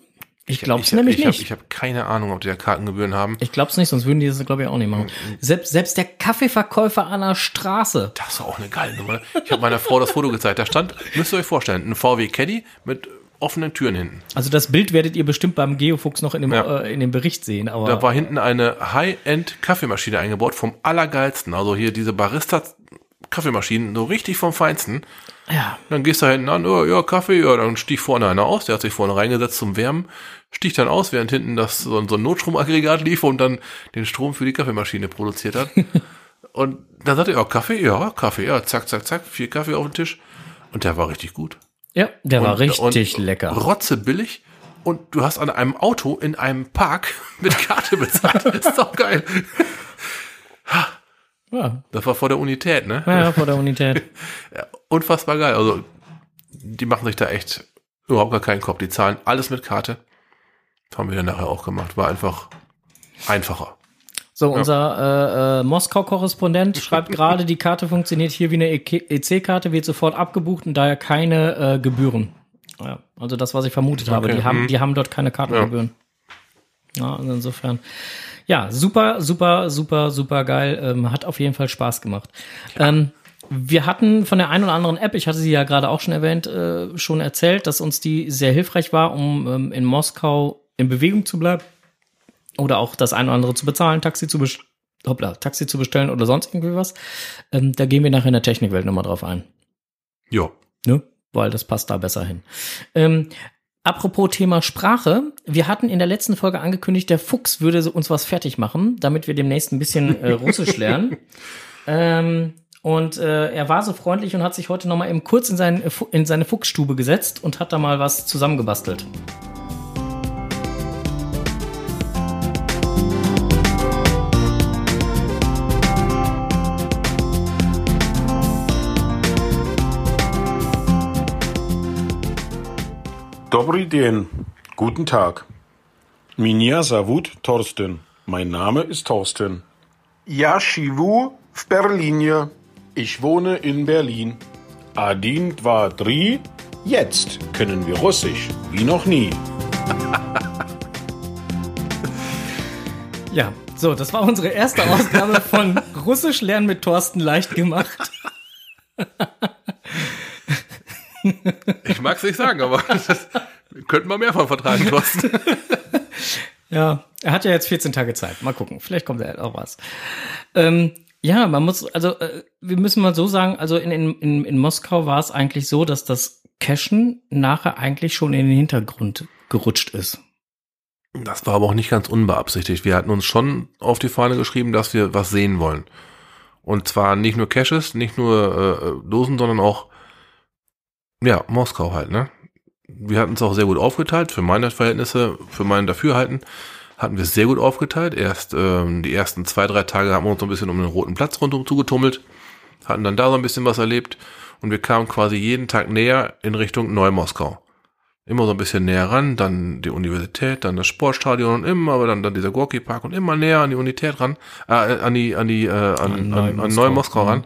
Ich glaube es ich, nämlich ich nicht. Hab, ich habe keine Ahnung, ob die da Kartengebühren haben. Ich glaube es nicht, sonst würden die das, glaube ich, auch nicht machen. Selbst, selbst der Kaffeeverkäufer an der Straße. Das war auch eine geile Nummer. ne? Ich habe meiner Frau das Foto gezeigt. Da stand, müsst ihr euch vorstellen, ein VW Caddy mit offenen Türen hinten. Also das Bild werdet ihr bestimmt beim Geofuchs noch in dem, Ja. äh, in dem Bericht sehen. Aber Da war hinten eine High-End-Kaffeemaschine eingebaut, vom allergeilsten. Also hier diese Barista-Kaffeemaschinen, so richtig vom Feinsten. Ja, Dann gehst du da hinten an, oh, ja, Kaffee, ja, dann stieg vorne einer aus, der hat sich vorne reingesetzt zum Wärmen, stieg dann aus, während hinten das so, ein- so ein Notstromaggregat lief und dann den Strom für die Kaffeemaschine produziert hat. [laughs] und dann sagte er, ja, Kaffee, ja, Kaffee, ja, zack, zack, zack, vier Kaffee auf den Tisch. Und der war richtig gut. ja, der war Und- richtig und lecker. Rotze billig. Und du hast an einem Auto in einem Park [laughs] mit Karte bezahlt. [laughs] ist doch geil. Ja, Das war vor der Unität, ne? ja, vor der Unität. Ja, unfassbar geil. Also, die machen sich da echt überhaupt gar keinen Kopf. Die zahlen alles mit Karte. Das haben wir dann nachher auch gemacht. War einfach einfacher. So, unser äh, äh, Moskau-Korrespondent schreibt [laughs] gerade, die Karte funktioniert hier wie eine EC-Karte, wird sofort abgebucht und daher keine äh, Gebühren. Ja, also das, was ich vermutet habe. Okay, Die haben, mhm. die haben dort keine Kartengebühren. Ja, also insofern. Ja, super, super, super, super geil. Ähm, hat auf jeden Fall Spaß gemacht. Ähm, wir hatten von der einen oder anderen App, ich hatte sie ja gerade auch schon erwähnt, äh, schon erzählt, dass uns die sehr hilfreich war, um ähm, in Moskau in Bewegung zu bleiben oder auch das eine oder andere zu bezahlen, Taxi zu, best Hoppla, Taxi zu bestellen oder sonst irgendwie was. Ähm, da gehen wir nachher in der Technikwelt nochmal drauf ein. Ja. Ne? Weil das passt da besser hin. Ähm, apropos Thema Sprache. Wir hatten in der letzten Folge angekündigt, der Fuchs würde uns was fertig machen, damit wir demnächst ein bisschen äh, Russisch lernen. [laughs] ähm, und äh, er war so freundlich und hat sich heute nochmal eben kurz in, seinen, in seine Fuchsstube gesetzt und hat da mal was zusammengebastelt. Dobri den. Guten Tag. Minia Savut Thorsten. Mein Name ist Thorsten. Ja, Shivu w Berlinie. Ich wohne in Berlin. Adin dient war dri. Jetzt können wir Russisch wie noch nie. Ja, so, das war unsere erste Ausgabe von Russisch lernen mit Thorsten leicht gemacht. Ich mag es nicht sagen, aber das könnten wir mehr von vertragen, Thorsten. Ja, er hat ja jetzt 14 Tage Zeit. Mal gucken, vielleicht kommt er auch was. Ähm, ja, man muss, also äh, wir müssen mal so sagen, also in, in, in Moskau war es eigentlich so, dass das Cashen nachher eigentlich schon in den Hintergrund gerutscht ist. Das war aber auch nicht ganz unbeabsichtigt. Wir hatten uns schon auf die Fahne geschrieben, dass wir was sehen wollen. Und zwar nicht nur Caches, nicht nur äh, Dosen, sondern auch ja, Moskau halt, ne? Wir hatten es auch sehr gut aufgeteilt, für meine Verhältnisse, für mein Dafürhalten hatten wir es sehr gut aufgeteilt. Erst ähm, die ersten zwei, drei Tage haben wir uns so ein bisschen um den roten Platz rundum zugetummelt, hatten dann da so ein bisschen was erlebt und wir kamen quasi jeden Tag näher in Richtung Neu-Moskau. Immer so ein bisschen näher ran, dann die Universität, dann das Sportstadion und immer, aber dann, dann dieser Gorki Park und immer näher an die Unität ran, äh, an die, an die, äh, an, an, an Neu-Moskau ran. Mhm.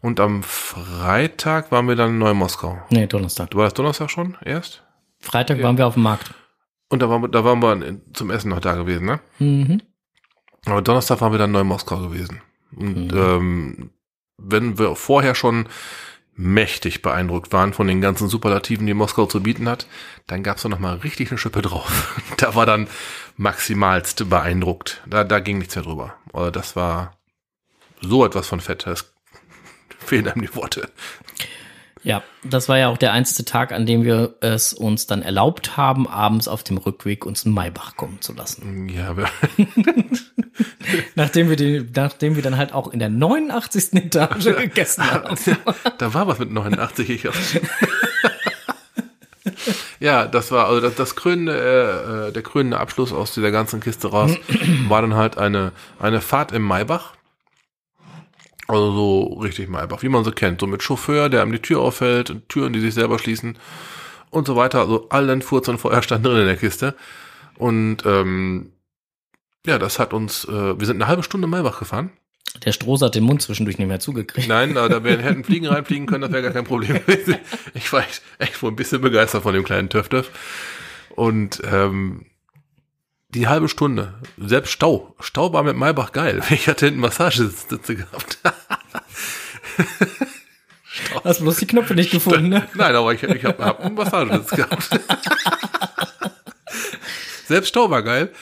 Und am Freitag waren wir dann in Neu-Moskau. Nee, Donnerstag. Du warst Donnerstag schon erst? Freitag ja. waren wir auf dem Markt. Und da waren wir, da waren wir zum Essen noch da gewesen, ne? Mhm. Aber Donnerstag waren wir dann in Neu-Moskau gewesen. Und mhm. ähm, wenn wir vorher schon mächtig beeindruckt waren von den ganzen Superlativen, die Moskau zu bieten hat, dann gab's da noch mal richtig eine Schippe drauf. [laughs] da war dann maximalst beeindruckt. Da, da ging nichts mehr drüber. Das war so etwas von fett. Das [laughs] fehlen einem die Worte. Ja, das war ja auch der einzige Tag, an dem wir es uns dann erlaubt haben, abends auf dem Rückweg uns einen Maybach kommen zu lassen. Ja, aber [laughs] nachdem wir den, nachdem wir dann halt auch in der 89. Etage [laughs] gegessen haben. da war was mit 89. Ich [laughs] ja, das war also das, das krönende, äh, äh, der krönende Abschluss aus dieser ganzen Kiste raus [clears throat] war dann halt eine eine Fahrt im Maybach also so richtig mal einfach, wie man so kennt. So mit Chauffeur, der einem die Tür auffällt, und Türen, die sich selber schließen und so weiter. Also allen Furz und Feuer stand drin in der Kiste. Und ähm, ja, das hat uns, äh, wir sind eine halbe Stunde Maybach gefahren. Der Stroß hat den Mund zwischendurch nicht mehr zugekriegt. Nein, da wären, [laughs] hätten Fliegen reinfliegen können, das wäre gar kein Problem gewesen. Ich war echt, echt wohl ein bisschen begeistert von dem kleinen Töff-Töff. Und ähm, die halbe Stunde. Selbst Stau. Stau war mit Maybach geil. [laughs] Ich hatte hinten Massagesitze gehabt. [laughs] Hast bloß die Knöpfe nicht gefunden, ne? Nein, aber ich, ich habe hab einen Massagesitz gehabt. [laughs] Selbst Stau war geil.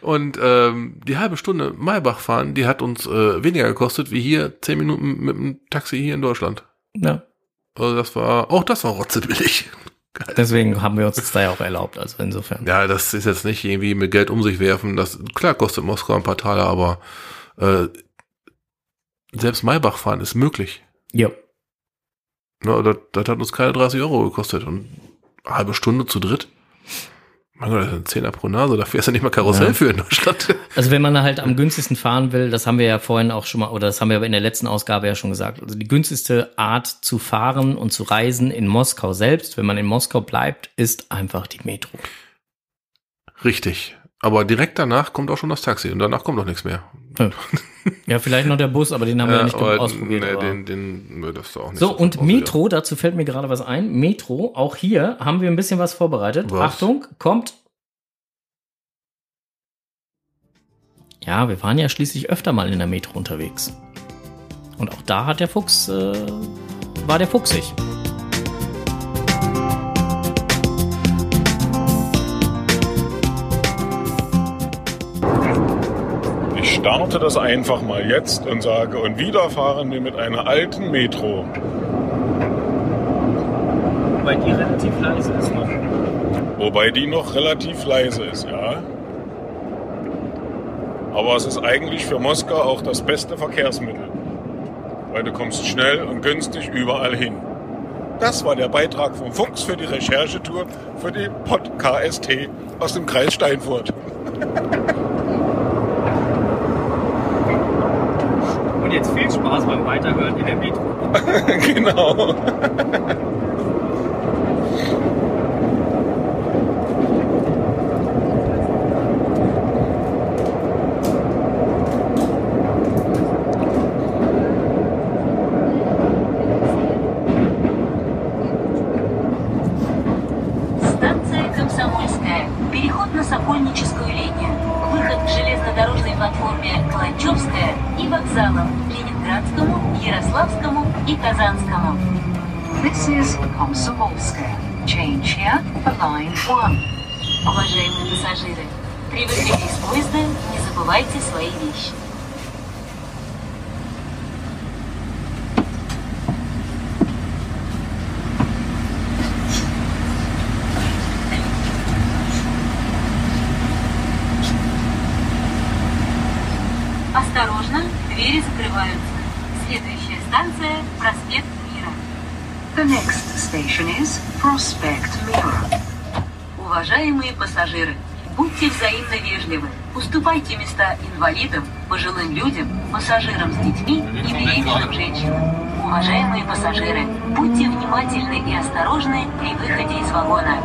Und ähm, die halbe Stunde Maybach fahren, die hat uns äh, weniger gekostet wie hier zehn Minuten mit dem Taxi hier in Deutschland. Ja. Also das war, auch das war rotzebillig. [laughs] Deswegen haben wir uns das da ja auch erlaubt, also insofern. Ja, das ist jetzt nicht irgendwie mit Geld um sich werfen. Das klar kostet Moskau ein paar Taler, aber äh, selbst Maybach fahren ist möglich. Ja. Na, das, das hat uns keine 30 Euro gekostet und eine halbe Stunde zu dritt. Mein Gott, das ist ein Zehner pro Nase, da fährst du nicht mal Karussell ja. für in Deutschland. [laughs] Also wenn man halt am günstigsten fahren will, das haben wir ja vorhin auch schon mal, oder das haben wir in der letzten Ausgabe ja schon gesagt, also die günstigste Art zu fahren und zu reisen in Moskau selbst, wenn man in Moskau bleibt, ist einfach die Metro. Richtig. Aber direkt danach kommt auch schon das Taxi und danach kommt auch nichts mehr. Ja, vielleicht noch der Bus, aber den haben wir ja nicht aber, ausprobiert. Nee, den, den, nee, das ist auch nicht so, und Metro, dazu fällt mir gerade was ein. Metro, auch hier haben wir ein bisschen was vorbereitet. Was? Achtung, kommt. Ja, wir waren ja schließlich öfter mal in der Metro unterwegs. Und auch da hat der Fuchs, äh, war der fuchsig. Starte das einfach mal jetzt und sage, und wieder fahren wir mit einer alten Metro. Wobei die relativ leise ist noch. Wobei die noch relativ leise ist, ja. Aber es ist eigentlich für Moskau auch das beste Verkehrsmittel. Weil du kommst schnell und günstig überall hin. Das war der Beitrag vom Fuchs für die Recherchetour für die Pod-KST aus dem Kreis Steinfurt. [laughs] jetzt viel Spaß beim Weiterhören in der Metro. [laughs] genau. И Казанскому. This is Komsomolskaya. Change here for line 1. Уважаемые пассажиры, при выходе из поезда не забывайте свои вещи. Station is. Уважаемые пассажиры, будьте взаимно вежливы. Уступайте места инвалидам, пожилым людям, пассажирам с детьми и беременным женщинам. Уважаемые пассажиры, будьте внимательны и осторожны при выходе из вагона.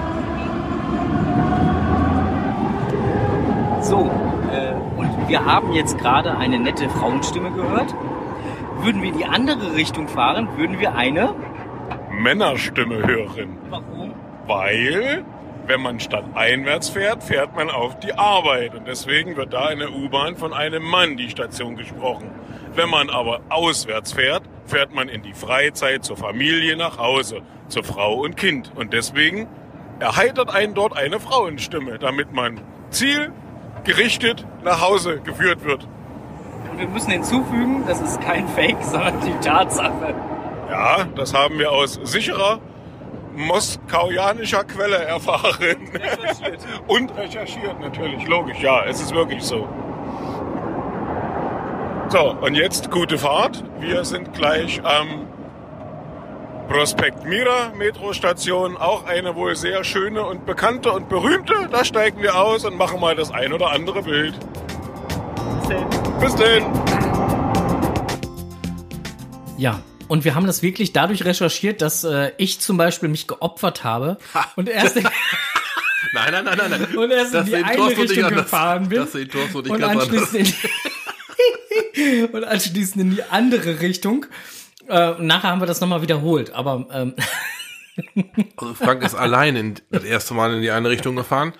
So, äh, und wir haben jetzt gerade eine nette Frauenstimme gehört. Würden wir in die andere Richtung fahren, würden wir eine. Männerstimme hören. Warum? Weil, wenn man stadteinwärts fährt, fährt man auf die Arbeit. Und deswegen wird da in der U-Bahn von einem Mann die Station gesprochen. Wenn man aber auswärts fährt, fährt man in die Freizeit zur Familie nach Hause, zur Frau und Kind. Und deswegen erheitert einen dort eine Frauenstimme, damit man zielgerichtet nach Hause geführt wird. Und wir müssen hinzufügen, das ist kein Fake, sondern die Tatsache. Ja, das haben wir aus sicherer moskauianischer Quelle erfahren. Recherchiert. [laughs] Und recherchiert natürlich, logisch, ja, es ist wirklich so. So, und jetzt gute Fahrt. Wir sind gleich am Prospekt Mira Metrostation, auch eine wohl sehr schöne und bekannte und berühmte. Da steigen wir aus und machen mal das ein oder andere Bild. Bis denn. Ja. Und wir haben das wirklich dadurch recherchiert, dass äh, ich zum Beispiel mich geopfert habe und erst [laughs] Nein, nein, nein, nein. nein. und erst in die eine Richtung gefahren bin Das sehen Thorsten und und anschließend, in die, [laughs] und anschließend in die andere Richtung. Äh, und nachher haben wir das nochmal wiederholt. Aber ähm, [laughs] Also Frank ist allein in, das erste Mal in die eine Richtung gefahren.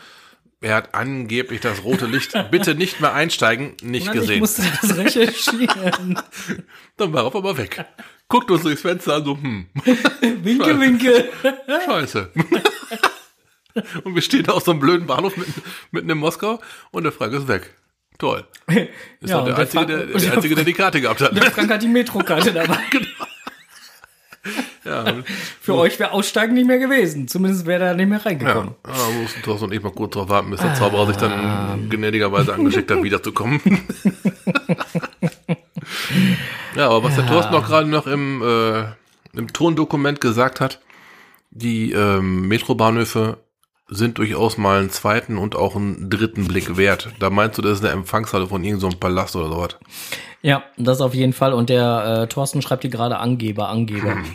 Er hat angeblich das rote Licht, [laughs] bitte nicht mehr einsteigen, nicht Mann, ich gesehen. musste das recherchieren. [laughs] Dann war er auf einmal weg. Guckt uns durchs Fenster an, so, hm, winke, [laughs] winke. scheiße. und wir stehen auf so einem blöden Bahnhof mitten, mitten in Moskau und der Frank ist weg. Toll. Ist Ja, doch der, der Einzige, Frank- der, der der Einzige, der die Karte gehabt hat. Der Frank hat die Metrokarte dabei. [laughs] Ja, Für euch wäre Aussteigen nicht mehr gewesen. Zumindest wäre er nicht mehr ja. reingekommen. ja mussten Thorsten und ich mal kurz drauf warten, bis der Zauberer sich dann gnädigerweise angeschickt hat, wiederzukommen. [laughs] ja, aber was der Thorsten auch gerade noch im, äh, im Tondokument gesagt hat, die ähm, Metrobahnhöfe sind durchaus mal einen zweiten und auch einen dritten Blick wert. Da meinst du, das ist eine Empfangshalle von irgendeinem so einem Palast oder sowas? Ja, das auf jeden Fall. Und der äh, Thorsten schreibt hier gerade Angeber, Angeber. [laughs]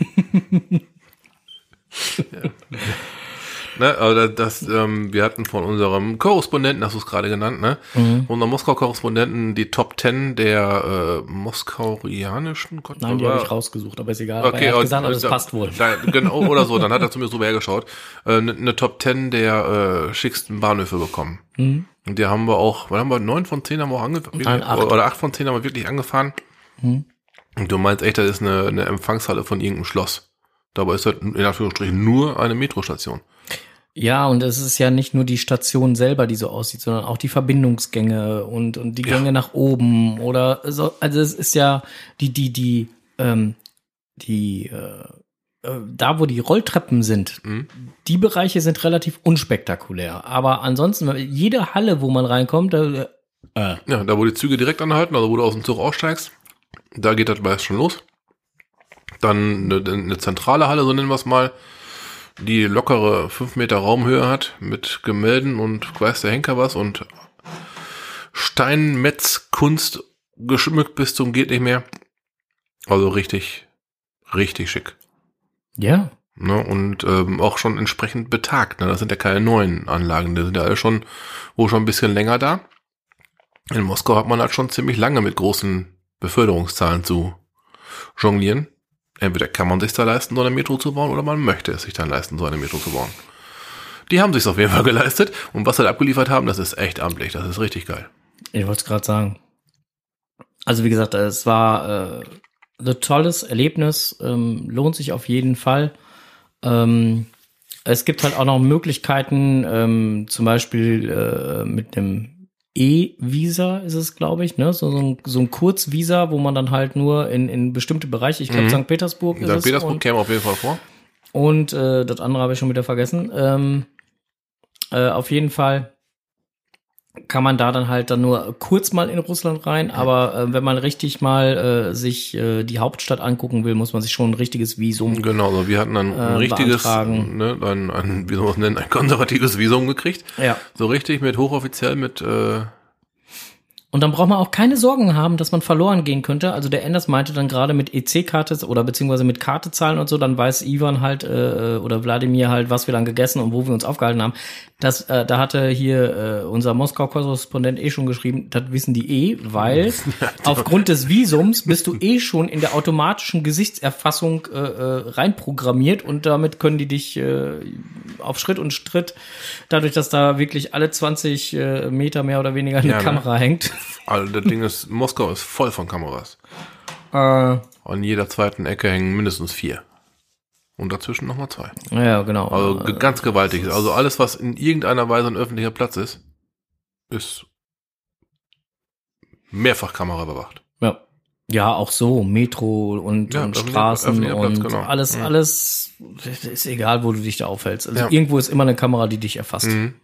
Ne, also das, ähm, wir hatten von unserem Korrespondenten, hast du es gerade genannt, ne? Mhm. Unserem Moskau-Korrespondenten die Top Ten der äh, moskaurianischen Gott, Nein, die habe ich rausgesucht, aber ist egal. Okay, er hat gesagt, aber das da- passt wohl. Da, genau, oder so, dann hat er [laughs] zu mir drüber hergeschaut. Eine äh, ne- ne Top Ten der äh, schicksten Bahnhöfe bekommen. Und die haben wir auch, was haben wir, neun von zehn haben wir auch acht. Oder acht von zehn haben wir wirklich angefahren. Und du meinst echt, das ist eine, eine Empfangshalle von irgendeinem Schloss. Dabei ist das in Anführungsstrichen nur eine Metrostation. Ja, und es ist ja nicht nur die Station selber, die so aussieht, sondern auch die Verbindungsgänge und, und die Ja. Gänge nach oben oder so. Also es ist ja die, die, die, ähm, die, äh, äh, da wo die Rolltreppen sind, Mhm. die Bereiche sind relativ unspektakulär. Aber ansonsten, jede Halle, wo man reinkommt, da, äh, Ja, da wo die Züge direkt anhalten, also wo du aus dem Zug aussteigst, da geht das meist schon los. Dann eine, eine zentrale Halle, so nennen wir es mal, die lockere 5 Meter Raumhöhe hat, mit Gemälden und weiß der Henker was und Steinmetzkunst geschmückt bis zum geht nicht mehr. Also richtig, richtig schick. ja, Ne, und ähm, auch schon entsprechend betagt. Ne? Das sind ja keine neuen Anlagen, die sind ja alle schon, wo schon ein bisschen länger da. In Moskau hat man halt schon ziemlich lange mit großen Beförderungszahlen zu jonglieren. Entweder kann man sich da leisten, so eine Metro zu bauen, oder man möchte es sich dann leisten, so eine Metro zu bauen. Die haben sich's auf jeden Fall [laughs] geleistet. Und was sie da abgeliefert haben, das ist echt amtlich. Das ist richtig geil. Ich wollte es gerade sagen. Also wie gesagt, es war äh, ein tolles Erlebnis, ähm, lohnt sich auf jeden Fall. Ähm, es gibt halt auch noch Möglichkeiten, ähm, zum Beispiel äh, mit einem E-Visa ist es, glaube ich, ne? So, so, ein, so ein Kurzvisa, wo man dann halt nur in, in bestimmte Bereiche, ich glaube, Mhm. St. Petersburg ist St. Petersburg und, käme auf jeden Fall vor. und äh, das andere habe ich schon wieder vergessen. Ähm, äh, auf jeden Fall kann man da dann halt dann nur kurz mal in Russland rein, aber äh, wenn man richtig mal äh, sich äh, die Hauptstadt angucken will, muss man sich schon ein richtiges Visum. Genau, also wir hatten ein Äh, richtiges, beantragen. ne, ein, ein, wie soll man es nennen, ein konservatives Visum gekriegt. Ja. So richtig mit hochoffiziell mit, äh, Und dann braucht man auch keine Sorgen haben, dass man verloren gehen könnte. Also der Enders meinte dann gerade mit EC-Karte oder beziehungsweise mit Karte zahlen und so, dann weiß Ivan halt äh, oder Wladimir halt, was wir dann gegessen und wo wir uns aufgehalten haben. Das, äh, da hatte hier äh, unser Moskau-Korrespondent eh schon geschrieben, das wissen die eh, weil [laughs] aufgrund des [laughs] Visums bist du eh schon in der automatischen Gesichtserfassung äh, äh, reinprogrammiert und damit können die dich äh, auf Schritt und Schritt, dadurch, dass da wirklich alle 20 äh, Meter mehr oder weniger eine Ja, ne? Kamera hängt. Also das Ding ist, Moskau ist voll von Kameras. Äh, An jeder zweiten Ecke hängen mindestens vier. Und dazwischen nochmal zwei. ja, genau. Also ge- ganz gewaltig. Also alles, was in irgendeiner Weise ein öffentlicher Platz ist, ist mehrfach Kamera bewacht. ja. ja, auch so, Metro und, Ja, und öffentlicher- Straßen öffentlicher Platz, und genau. alles, Mhm. alles ist egal, wo du dich da aufhältst. Also Ja. irgendwo ist immer eine Kamera, die dich erfasst. Mhm.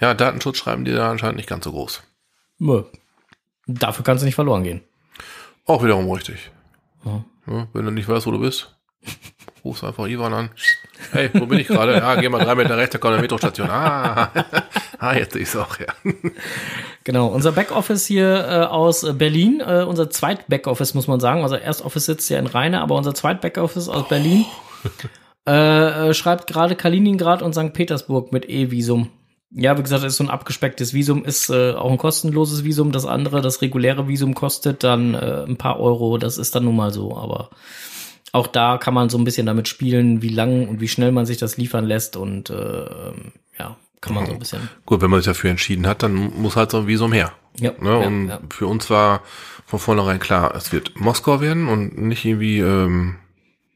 Ja, Datenschutz schreiben die da anscheinend nicht ganz so groß. Nö. Dafür kannst du nicht verloren gehen. Auch wiederum richtig. Ja. Ja, wenn du nicht weißt, wo du bist, rufst einfach Ivan an. Hey, wo bin ich gerade? Ja, geh mal drei Meter rechts, da kommt eine Metrostation. Ah, [laughs] ah jetzt sehe ich's auch, ja. Genau, unser Backoffice hier äh, aus Berlin, äh, unser Zweit-Backoffice muss man sagen. Unser Erstoffice sitzt ja in Rheine, aber unser Zweit-Backoffice aus Berlin äh, äh, schreibt gerade Kaliningrad und St. Petersburg mit E-Visum. Ja, wie gesagt, ist so ein abgespecktes Visum, ist äh, auch ein kostenloses Visum. Das andere, das reguläre Visum kostet dann äh, ein paar Euro. Das ist dann nun mal so, aber auch da kann man so ein bisschen damit spielen, wie lang und wie schnell man sich das liefern lässt und äh, ja, kann man so ein bisschen. Gut, wenn man sich dafür entschieden hat, dann muss halt so ein Visum her. Ja, Ne? ja, und ja. für uns war von vornherein klar, es wird Moskau werden und nicht irgendwie ähm,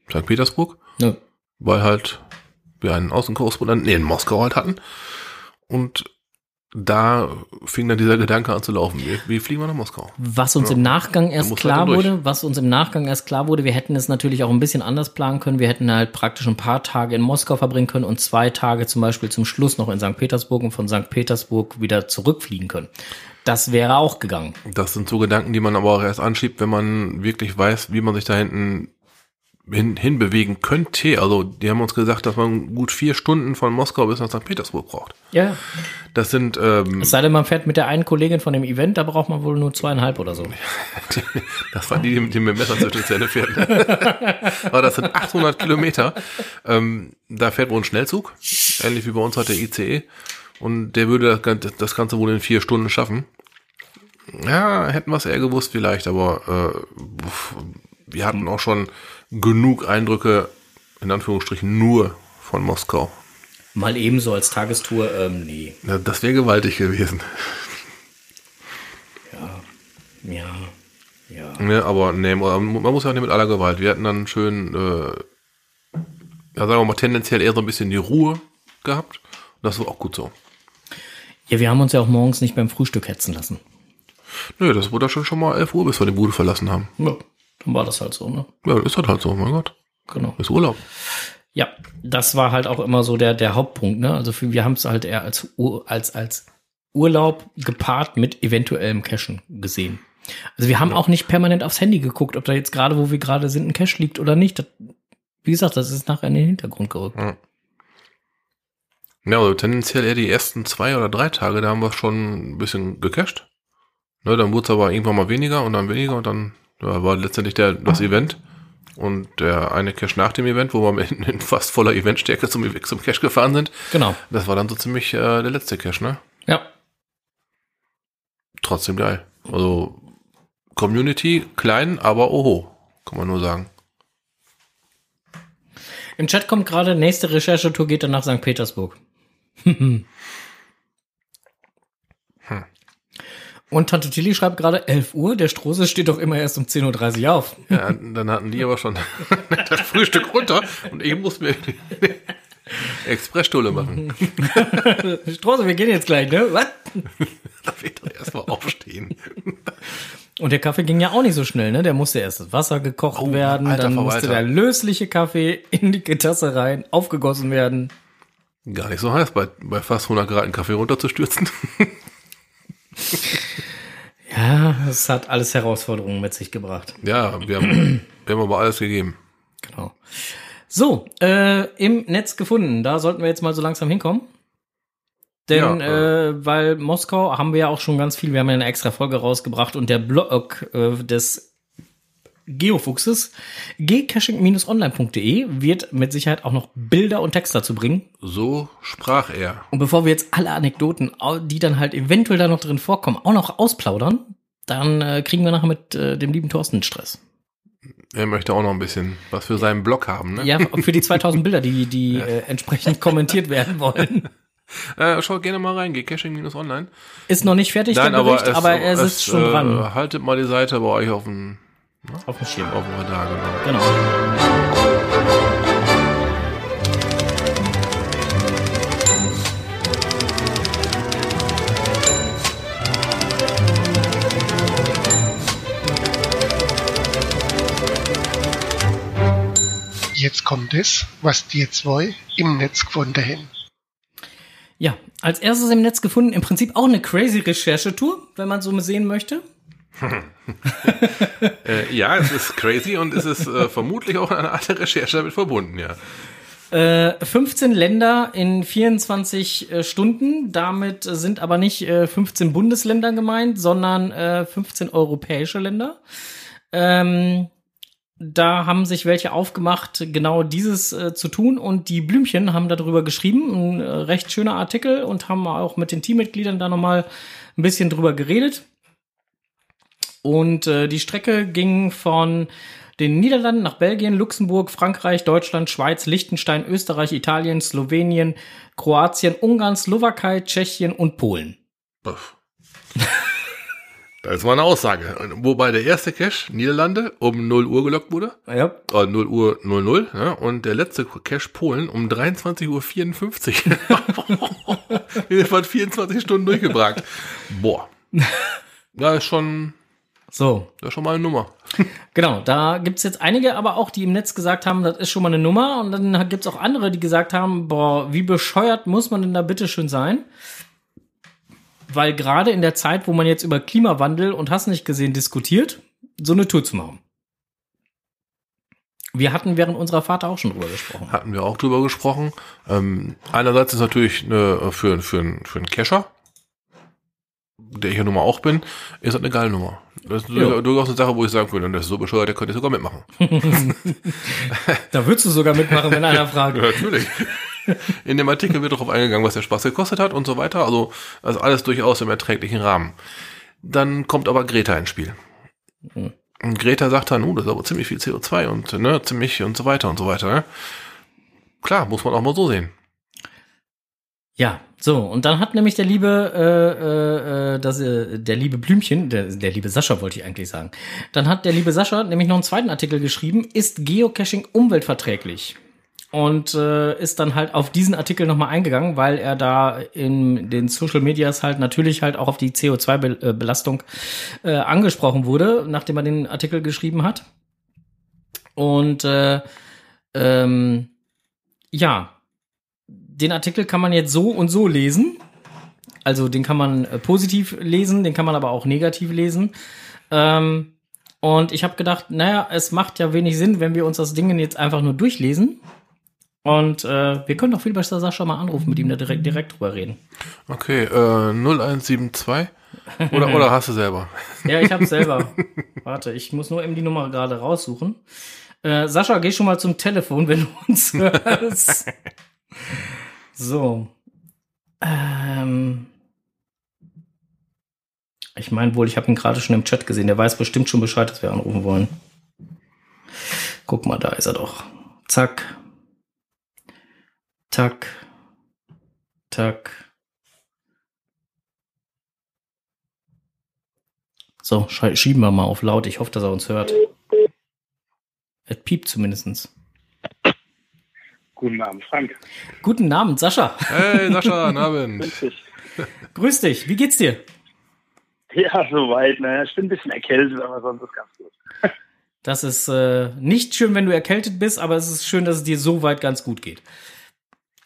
St. Petersburg, Ja. weil halt wir einen Außenkorrespondenten nee, in Moskau halt hatten. Und da fing dann dieser Gedanke an zu laufen. Wie, wie fliegen wir nach Moskau? Was uns Ja. im Nachgang erst klar halt wurde, was uns im Nachgang erst klar wurde, wir hätten es natürlich auch ein bisschen anders planen können. Wir hätten halt praktisch ein paar Tage in Moskau verbringen können und zwei Tage zum Beispiel zum Schluss noch in St. Petersburg und von St. Petersburg wieder zurückfliegen können. Das wäre auch gegangen. Das sind so Gedanken, die man aber auch erst anschiebt, wenn man wirklich weiß, wie man sich da hinten hin, hinbewegen könnte. Also, die haben uns gesagt, dass man gut vier Stunden von Moskau bis nach St. Petersburg braucht. Ja. Das sind, ähm, Es sei denn, man fährt mit der einen Kollegin von dem Event, da braucht man wohl nur zweieinhalb oder so. [laughs] das waren die, die mit dem Messer zwischen Zähne fährten. [laughs] aber das sind 800 Kilometer. Ähm, da fährt wohl ein Schnellzug, ähnlich wie bei uns hat der ICE. Und der würde das Ganze, das Ganze wohl in vier Stunden schaffen. Ja, hätten wir es eher gewusst vielleicht, aber äh, wir hatten auch schon genug Eindrücke, in Anführungsstrichen nur von Moskau. Mal ebenso als Tagestour, ähm, nee. Ja, das wäre gewaltig gewesen. Ja. Ja. Ne, aber nee, man muss ja auch nicht mit aller Gewalt. Wir hatten dann schön, äh, ja, sagen wir mal, tendenziell eher so ein bisschen die Ruhe gehabt. Das war auch gut so. Ja, wir haben uns ja auch morgens nicht beim Frühstück hetzen lassen. Nö, das wurde schon schon mal 11 Uhr, bis wir die Bude verlassen haben. Ja, dann war das halt so, ne? Ja, ist das halt so, mein Gott. Genau. Ist Urlaub. Ja, das war halt auch immer so der, der Hauptpunkt, ne? Also für, wir haben es halt eher als, als, als Urlaub gepaart mit eventuellem Cashen gesehen. Also wir haben auch nicht permanent aufs Handy geguckt, ob da jetzt gerade, wo wir gerade sind, ein Cash liegt oder nicht. Das, wie gesagt, das ist nachher in den Hintergrund gerückt. Ja. Ja, also tendenziell eher die ersten zwei oder drei Tage, da haben wir schon ein bisschen gecasht. Ne, dann wurde es aber irgendwann mal weniger und dann weniger und dann ja, war letztendlich der, das Event und der eine Cash nach dem Event, wo wir in, in fast voller Eventstärke zum, zum Cash gefahren sind. Genau. Das war dann so ziemlich äh, der letzte Cash, ne? Ja. Trotzdem geil. Also Community klein, aber oho, kann man nur sagen. Im Chat kommt gerade, nächste Recherchetour geht dann nach St. Petersburg. [laughs] Und Tante Tilly schreibt gerade 11 Uhr, der Strose steht doch immer erst um 10.30 Uhr auf. Ja, dann hatten die aber schon [laughs] das Frühstück runter und ich muss mir die Expressstulle machen. [laughs] Strose, wir gehen jetzt gleich, ne? Was? [laughs] Da wird doch erstmal aufstehen. Und der Kaffee ging ja auch nicht so schnell, ne? Der musste erst das Wasser gekocht Oh, werden, alter dann musste der lösliche Kaffee in die Tasse rein, aufgegossen werden. Gar nicht so heiß, bei, bei fast 100 Grad einen Kaffee runterzustürzen. [laughs] Ja, es hat alles Herausforderungen mit sich gebracht. Ja, wir haben, [clears throat] wir haben aber alles gegeben. Genau. So, äh, im Netz gefunden. Da sollten wir jetzt mal so langsam hinkommen. Denn, Ja, äh, weil Moskau haben wir ja auch schon ganz viel, wir haben ja eine extra Folge rausgebracht und der Blog äh, des Geofuchses, gcaching-online.de, wird mit Sicherheit auch noch Bilder und Text dazu bringen. So sprach er. Und bevor wir jetzt alle Anekdoten, die dann halt eventuell da noch drin vorkommen, auch noch ausplaudern, dann äh, kriegen wir nachher mit äh, dem lieben Thorsten Stress. Er möchte auch noch ein bisschen was für seinen Blog haben. Ne? Ja, [laughs] für die 2000 Bilder, die, die äh, entsprechend kommentiert werden wollen. [laughs] Äh, schaut gerne mal rein, gcaching-online. Ist noch nicht fertig, Nein, der Bericht, aber, es, aber, er sitzt es, schon äh, dran. Haltet mal die Seite bei euch auf dem, Auf dem Schirm. auf dem Radar. Genau. Genau. Jetzt kommt es, was die zwei im Netz gefunden haben. Ja, als erstes im Netz gefunden, im Prinzip auch eine crazy Recherchetour, wenn man so sehen möchte. Äh, ja, es ist crazy und es ist äh, vermutlich auch eine Art der Recherche damit verbunden, ja. Äh, 15 Länder in 24 äh, Stunden. Damit sind aber nicht äh, 15 Bundesländer gemeint, sondern äh, 15 europäische Länder. Ähm, da haben sich welche aufgemacht, genau dieses äh, zu tun. Und die Blümchen haben darüber geschrieben. Ein äh, recht schöner Artikel und haben auch mit den Teammitgliedern da nochmal ein bisschen drüber geredet. Und äh, die Strecke ging von den Niederlanden nach Belgien, Luxemburg, Frankreich, Deutschland, Schweiz, Liechtenstein, Österreich, Italien, Slowenien, Kroatien, Ungarn, Slowakei, Tschechien und Polen. Puff. Das ist mal eine Aussage. Wobei der erste Cache, Niederlande, um 0 Uhr gelockt wurde. Ja. Äh, 0 Uhr 00. Ja, und der letzte Cache Polen um 23.54 Uhr. [laughs] Wir sind 24 Stunden durchgebracht. Boah. [laughs] Ja, ist schon, So, das ist schon mal eine Nummer. [laughs] genau, da gibt's jetzt einige, aber auch, die im Netz gesagt haben, das ist schon mal eine Nummer. Und dann gibt's auch andere, die gesagt haben, boah, wie bescheuert muss man denn da bitte schön sein? Weil gerade in der Zeit, wo man jetzt über Klimawandel und hast nicht gesehen diskutiert, so eine Tour zu machen. Wir hatten während unserer Fahrt auch schon drüber gesprochen. Hatten wir auch drüber gesprochen. Ähm, einerseits ist natürlich eine, für, für, einen- für einen Cacher, der ich ja nun mal auch bin, ist das eine geile Nummer. Das ist Ja. durchaus eine Sache, wo ich sagen würde, das ist so bescheuert, der könnte sogar mitmachen. [laughs] Da würdest du sogar mitmachen, wenn einer fragt. [laughs] Ja, natürlich. In dem Artikel wird darauf eingegangen, was der Spaß gekostet hat und so weiter. Also, also alles durchaus im erträglichen Rahmen. Dann kommt aber Greta ins Spiel. Und Greta sagt dann, oh, das ist aber ziemlich viel CO2 und ne, ziemlich und so weiter und so weiter. Ne? Klar, muss man auch mal so sehen. Ja, so, und dann hat nämlich der liebe, äh, äh, äh, das, äh, der liebe Blümchen, der, der liebe Sascha wollte ich eigentlich sagen, dann hat der liebe Sascha nämlich noch einen zweiten Artikel geschrieben, ist Geocaching umweltverträglich? Und äh, ist dann halt auf diesen Artikel nochmal eingegangen, weil er da in den Social Medias halt natürlich halt auch auf die CO2-Belastung äh, angesprochen wurde, nachdem er den Artikel geschrieben hat. Und äh, ähm, ja, den Artikel kann man jetzt so und so lesen. Also den kann man äh, positiv lesen, den kann man aber auch negativ lesen. Ähm, und ich habe gedacht, naja, es macht ja wenig Sinn, wenn wir uns das Ding jetzt einfach nur durchlesen. Und äh, wir können doch viel besser Sascha mal anrufen, mit ihm da direkt, direkt drüber reden. Okay, äh, 0172. Oder, oder hast du selber? [laughs] Ja, ich hab's selber. Warte, ich muss nur eben die Nummer gerade raussuchen. Äh, Sascha, geh schon mal zum Telefon, wenn du uns [laughs] hörst. So. Ähm. Ich meine wohl, ich habe ihn gerade schon im Chat gesehen. Der weiß bestimmt schon Bescheid, dass wir anrufen wollen. Guck mal, da ist er doch. Zack. Tack. Tack. So, schieben wir mal auf laut. Ich hoffe, dass er uns hört. Es piept zumindestens. Guten Abend, Frank. Guten Abend, Sascha. Hey, Sascha, guten [laughs] Abend. Grüß dich. Grüß dich. Wie geht's dir? Ja, soweit. Ne? Ich bin ein bisschen erkältet, aber sonst ist ganz gut. [laughs] Das ist äh, nicht schön, wenn du erkältet bist, aber es ist schön, dass es dir so weit ganz gut geht.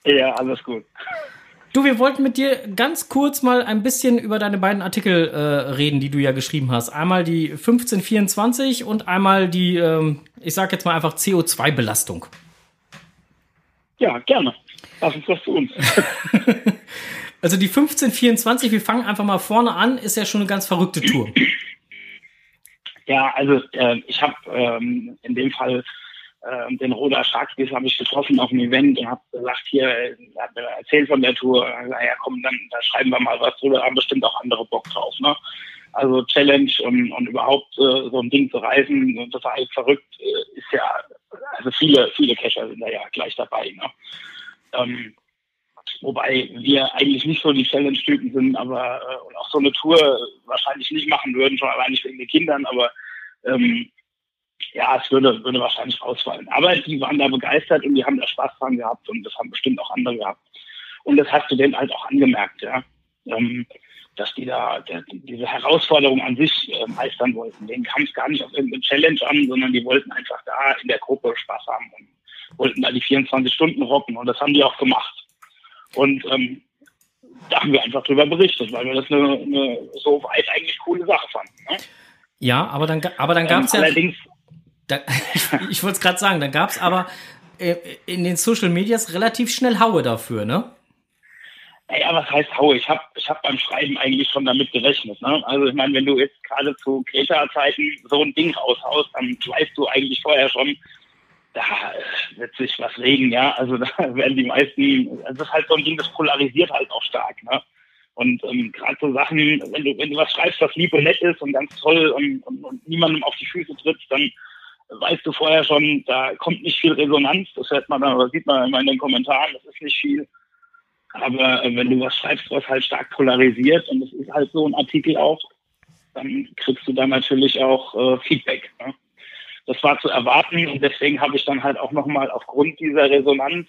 Ja, alles gut. Du, wir wollten mit dir ganz kurz mal ein bisschen über deine beiden Artikel äh, reden, die du ja geschrieben hast. Einmal die 1524 und einmal die, ähm, ich sag jetzt mal einfach CO2-Belastung. Ja, gerne. Lass uns was tun. [laughs] Also die 1524, wir fangen einfach mal vorne an, ist ja schon eine ganz verrückte Tour. Ja, also äh, ich habe ähm, in dem Fall äh, den Roda Sharkbiss habe ich getroffen auf einem Event und habe gesagt, hier, er hat mir erzählt von der Tour. Naja, komm, dann da schreiben wir mal was drüber, haben bestimmt auch andere Bock drauf. Ne? Also Challenge und, und überhaupt äh, so ein Ding zu reisen, total verrückt, äh, ist ja, also viele, viele Cacher sind da ja gleich dabei. Ne? Ähm, wobei wir eigentlich nicht so die Challenge-Typen sind, aber äh, und auch so eine Tour wahrscheinlich nicht machen würden, schon allein nicht wegen den Kindern, aber ähm, ja, es würde, würde wahrscheinlich ausfallen. Aber die waren da begeistert und die haben da Spaß dran gehabt und das haben bestimmt auch andere gehabt. Und das hast du denen halt auch angemerkt, ja. Ähm, dass die da der, diese Herausforderung an sich äh, meistern wollten. Denen kam es gar nicht auf irgendeine Challenge an, sondern die wollten einfach da in der Gruppe Spaß haben und wollten da die 24 Stunden rocken und das haben die auch gemacht. Und ähm, da haben wir einfach drüber berichtet, weil wir das eine, eine so weit eigentlich coole Sache fanden. Ne? Ja, aber dann, aber dann gab es ähm, ja. Allerdings, Da, ich [laughs] ich wollte es gerade sagen, dann gab es aber äh, in den Social Medias relativ schnell Haue dafür, ne? Naja, was heißt Haue? Ich habe ich hab beim Schreiben eigentlich schon damit gerechnet. Ne? Also ich meine, wenn du jetzt gerade zu Kreta-Zeiten so ein Ding raushaust, dann weißt du eigentlich vorher schon, da wird sich was regen, ja. Also [laughs] da werden die meisten, das ist halt so ein Ding, das polarisiert halt auch stark, ne? Und ähm, gerade so Sachen, wenn du, wenn du was schreibst, was lieb und nett ist und ganz toll und, und, und niemandem auf die Füße trittst, dann weißt du vorher schon, da kommt nicht viel Resonanz. Das hört man dann, oder sieht man immer in den Kommentaren, das ist nicht viel. Aber äh, wenn du was schreibst, was halt stark polarisiert, und das ist halt so ein Artikel auch, dann kriegst du da natürlich auch äh, Feedback. Ne? Das war zu erwarten und deswegen habe ich dann halt auch nochmal aufgrund dieser Resonanz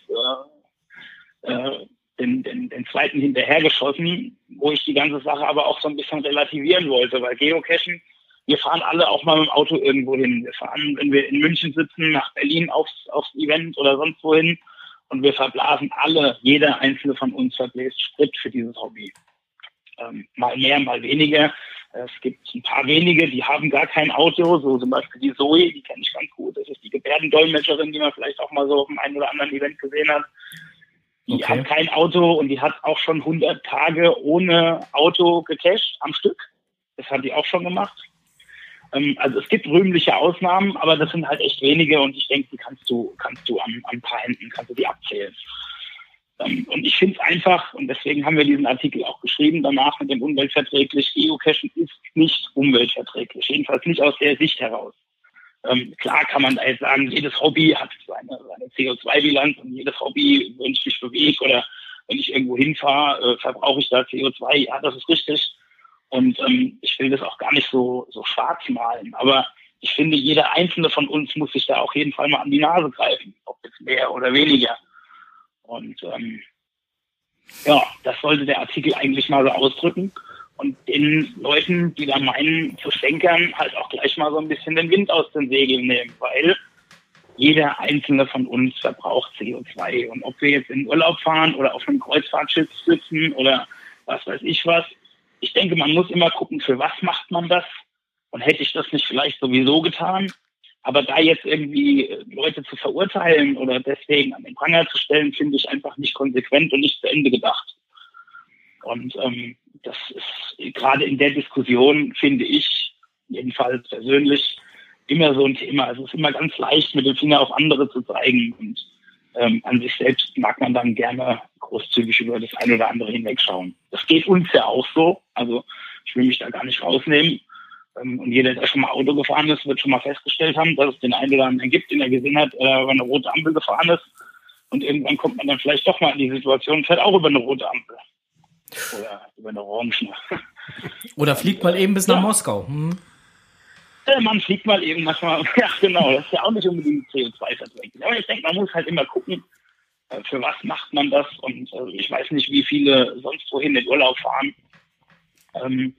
äh, äh, den, den, den zweiten hinterhergeschossen, wo ich die ganze Sache aber auch so ein bisschen relativieren wollte, weil Geocachen, wir fahren alle auch mal mit dem Auto irgendwo hin. Wir fahren, wenn wir in München sitzen, nach Berlin aufs, aufs Event oder sonst wohin und wir verblasen alle, jeder einzelne von uns verbläst Sprit für dieses Hobby. Ähm, mal mehr, mal weniger. Es gibt ein paar wenige, die haben gar kein Auto, so zum Beispiel die Zoe, die kenne ich ganz gut. Das ist die Gebärdendolmetscherin, die man vielleicht auch mal so auf dem einen oder anderen Event gesehen hat. Die Okay. hat kein Auto und die hat auch schon 100 Tage ohne Auto gecached am Stück. Das hat die auch schon gemacht. Ähm, also es gibt rühmliche Ausnahmen, aber das sind halt echt wenige und ich denke, die kannst du, kannst du an, an ein paar Händen, kannst du die abzählen. Ähm, und ich finde es einfach, und deswegen haben wir diesen Artikel auch geschrieben, danach mit dem umweltverträglich, Geocachen ist nicht umweltverträglich, jedenfalls nicht aus der Sicht heraus. Ähm, klar kann man da jetzt sagen, jedes Hobby hat seine, seine CO2-Bilanz und jedes Hobby, wenn ich mich bewege oder wenn ich irgendwo hinfahre, äh, verbrauche ich da CO2. Ja, das ist richtig. Und ähm, ich will das auch gar nicht so, so schwarz malen. Aber ich finde, jeder einzelne von uns muss sich da auf jeden Fall mal an die Nase greifen, ob jetzt mehr oder weniger. Und ähm, ja, das sollte der Artikel eigentlich mal so ausdrücken und den Leuten, die da meinen zu stänkern, halt auch gleich mal so ein bisschen den Wind aus den Segeln nehmen, weil jeder einzelne von uns verbraucht CO2. Und ob wir jetzt in Urlaub fahren oder auf einem Kreuzfahrtschiff sitzen oder was weiß ich was, ich denke, man muss immer gucken, für was macht man das? Und hätte ich das nicht vielleicht sowieso getan? Aber da jetzt irgendwie Leute zu verurteilen oder deswegen an den Pranger zu stellen, finde ich einfach nicht konsequent und nicht zu Ende gedacht. Und ähm, das ist gerade in der Diskussion, finde ich, jedenfalls persönlich, immer so ein Thema. Es ist immer ganz leicht, mit dem Finger auf andere zu zeigen. Und ähm, an sich selbst mag man dann gerne großzügig über das eine oder andere hinwegschauen. Das geht uns ja auch so. Also ich will mich da gar nicht rausnehmen. Ähm, und jeder, der schon mal Auto gefahren ist, wird schon mal festgestellt haben, dass es den einen oder anderen gibt, den er gesehen hat, äh, wenn eine rote Ampel gefahren ist. Und irgendwann kommt man dann vielleicht doch mal in die Situation und fährt auch über eine rote Ampel. Oder über eine orange. Oder fliegt mal eben bis nach Moskau. Hm. Äh, Man fliegt mal eben manchmal. [laughs] Ja, genau. Das ist ja auch nicht unbedingt CO2-verträglich. Aber ich denke, man muss halt immer gucken, äh, für was macht man das. Und äh, ich weiß nicht, wie viele sonst wohin in Urlaub fahren. Ähm,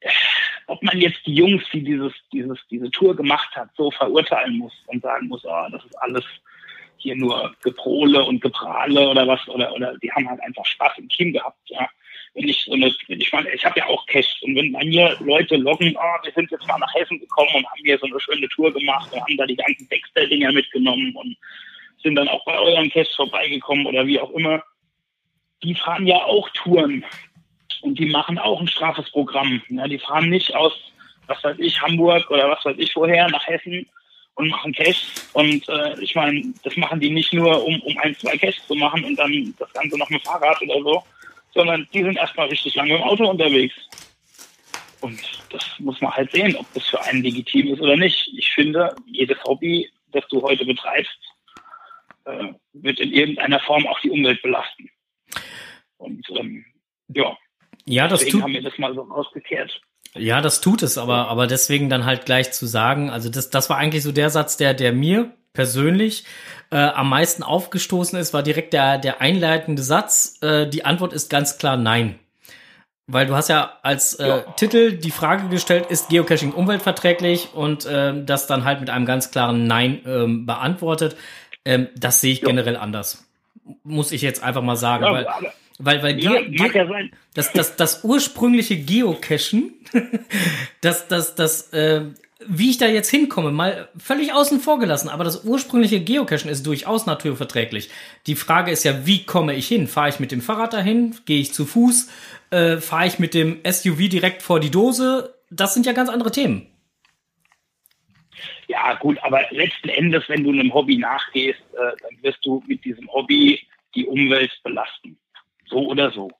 äh, ob man jetzt die Jungs, die dieses, dieses, diese Tour gemacht hat, so verurteilen muss und sagen muss, oh, das ist alles hier nur Geprole und Geprahle oder was, oder, oder die haben halt einfach Spaß im Team gehabt, ja. Wenn ich so eine, wenn ich meine, ich habe ja auch Cash und wenn bei mir Leute loggen, oh, wir sind jetzt mal nach Hessen gekommen und haben hier so eine schöne Tour gemacht und haben da die ganzen Dexter-Dinger mitgenommen und sind dann auch bei euren Cash vorbeigekommen oder wie auch immer. Die fahren ja auch Touren und die machen auch ein straffes Programm. Ja, die fahren nicht aus, was weiß ich, Hamburg oder was weiß ich woher nach Hessen und machen Cash. Und äh, ich meine, das machen die nicht nur, um, um ein, zwei Cash zu machen und dann das Ganze noch mit Fahrrad oder so, sondern die sind erstmal richtig lange im Auto unterwegs. Und das muss man halt sehen, ob das für einen legitim ist oder nicht. Ich finde, jedes Hobby, das du heute betreibst, äh, wird in irgendeiner Form auch die Umwelt belasten. Und ähm, ja, Ja, das deswegen tut, haben wir das mal so rausgekehrt. ja, das tut es, aber, aber deswegen dann halt gleich zu sagen, also das, das war eigentlich so der Satz, der, der mir persönlich äh, am meisten aufgestoßen ist, war direkt der, der einleitende Satz. Äh, die Antwort ist ganz klar nein. Weil du hast ja als äh, Titel die Frage gestellt, ist Geocaching umweltverträglich und ähm, das dann halt mit einem ganz klaren Nein ähm, beantwortet. Ähm, das sehe ich generell anders. Muss ich jetzt einfach mal sagen. Ja, weil, weil, weil Ja, Ge Ge ja das, das, das ursprüngliche Geocachen, [laughs] das, das, das, äh, wie ich da jetzt hinkomme, mal völlig außen vor gelassen, aber das ursprüngliche Geocachen ist durchaus naturverträglich. Die Frage ist ja, wie komme ich hin? Fahre ich mit dem Fahrrad dahin? Gehe ich zu Fuß? Äh, Fahre ich mit dem SUV direkt vor die Dose? Das sind ja ganz andere Themen. Ja, gut, aber letzten Endes, wenn du einem Hobby nachgehst, äh, dann wirst du mit diesem Hobby die Umwelt belasten. So oder so.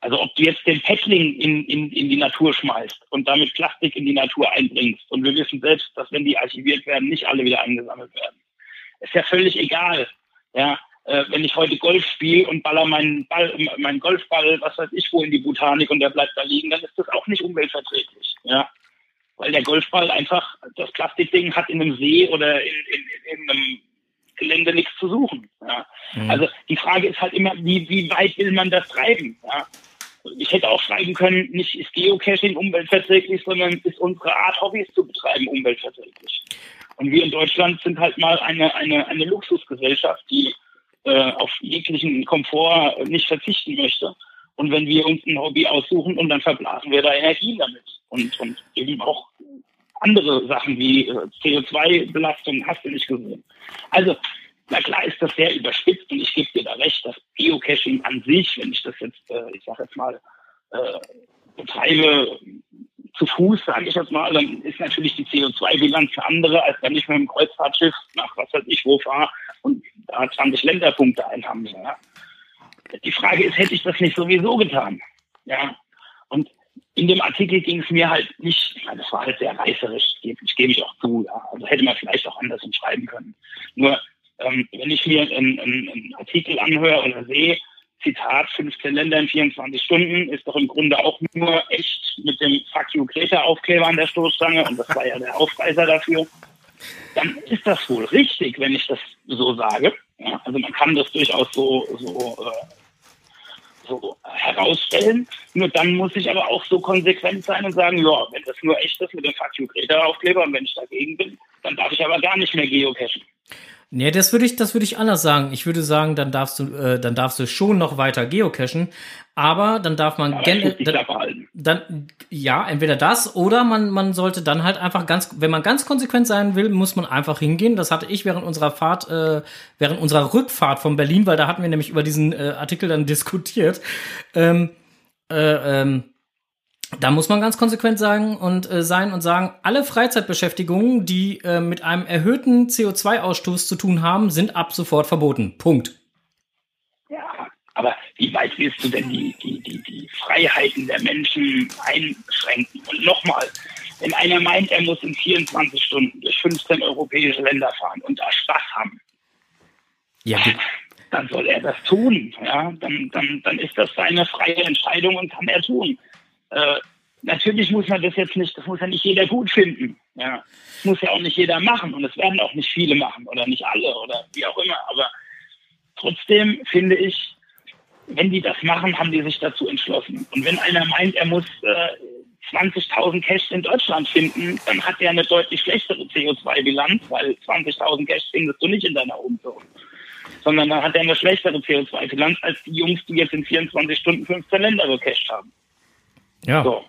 Also ob du jetzt den Paddling in, in, in die Natur schmeißt und damit Plastik in die Natur einbringst und wir wissen selbst, dass wenn die archiviert werden, nicht alle wieder eingesammelt werden. Ist ja völlig egal. Ja, äh, wenn ich heute Golf spiele und baller meinen Ball, meinen Golfball, was weiß ich wo in die Botanik und der bleibt da liegen, dann ist das auch nicht umweltverträglich. Ja, weil der Golfball einfach, das Plastikding hat in einem See oder in, in, in einem Gelände nichts zu suchen. Ja. Also die Frage ist halt immer, wie, wie weit will man das treiben? Ja. Ich hätte auch schreiben können, nicht ist Geocaching umweltverträglich, sondern ist unsere Art, Hobbys zu betreiben, umweltverträglich. Und wir in Deutschland sind halt mal eine, eine, eine Luxusgesellschaft, die äh, auf jeglichen Komfort nicht verzichten möchte. Und wenn wir uns ein Hobby aussuchen und dann verblasen wir da Energien damit. Und, und eben auch andere Sachen wie äh, CO2-Belastung hast du nicht gesehen. Also, na klar ist das sehr überspitzt und ich gebe dir da recht, dass Geocaching an sich, wenn ich das jetzt, äh, ich sage jetzt mal, äh, betreibe zu Fuß, sage ich jetzt mal, dann ist natürlich die CO2-Bilanz eine andere, als wenn ich mit einem Kreuzfahrtschiff nach was weiß ich wo fahre und da 20 Länderpunkte einhammle. Ja. Die Frage ist, hätte ich das nicht sowieso getan? Ja. Und in dem Artikel ging es mir halt nicht, das war halt sehr reißerisch, ich, gebe ich auch zu. Ja. Also hätte man vielleicht auch anders schreiben können. Nur, ähm, wenn ich mir einen, einen, Artikel anhöre oder sehe, Zitat, 15 Länder in 24 Stunden, ist doch im Grunde auch nur echt mit dem Fuck you Greta Aufkleber an der Stoßstange und das war ja der Aufreißer dafür. Dann ist das wohl richtig, wenn ich das so sage. Ja, also man kann das durchaus so, so, äh, so herausstellen. Nur dann muss ich aber auch so konsequent sein und sagen, ja, wenn das nur echt ist mit dem Fuck you Greta Aufkleber und wenn ich dagegen bin, dann darf ich aber gar nicht mehr geocachen. Nee, das würde ich, das würde ich anders sagen. Ich würde sagen, dann darfst du, äh, dann darfst du schon noch weiter geocachen, aber dann darf man generell, dann, dann, ja, entweder das oder man, man sollte dann halt einfach ganz, wenn man ganz konsequent sein will, muss man einfach hingehen. Das hatte ich während unserer Fahrt, äh, während unserer Rückfahrt von Berlin, weil da hatten wir nämlich über diesen äh, Artikel dann diskutiert. Ähm, äh, ähm, da muss man ganz konsequent sagen und äh, sein und sagen, alle Freizeitbeschäftigungen, die äh, mit einem erhöhten CO2-Ausstoß zu tun haben, sind ab sofort verboten. Punkt. Ja, aber wie weit willst du denn die, die, die, die Freiheiten der Menschen einschränken? Und nochmal, wenn einer meint, er muss in 24 Stunden durch 15 europäische Länder fahren und da Spaß haben, Ja, dann soll er das tun. Ja, dann, dann, dann ist das seine freie Entscheidung und kann er tun. Äh, natürlich muss man das jetzt nicht, das muss ja nicht jeder gut finden. Ja, das muss ja auch nicht jeder machen und es werden auch nicht viele machen oder nicht alle oder wie auch immer. Aber trotzdem finde ich, wenn die das machen, haben die sich dazu entschlossen. Und wenn einer meint, er muss äh, 20.000 Cash in Deutschland finden, dann hat er eine deutlich schlechtere CO2-Bilanz, weil 20.000 Cash findest du nicht in deiner Umzug. Sondern dann hat er eine schlechtere CO2-Bilanz als die Jungs, die jetzt in 24 Stunden 15 Länder gecached haben. Ja. So.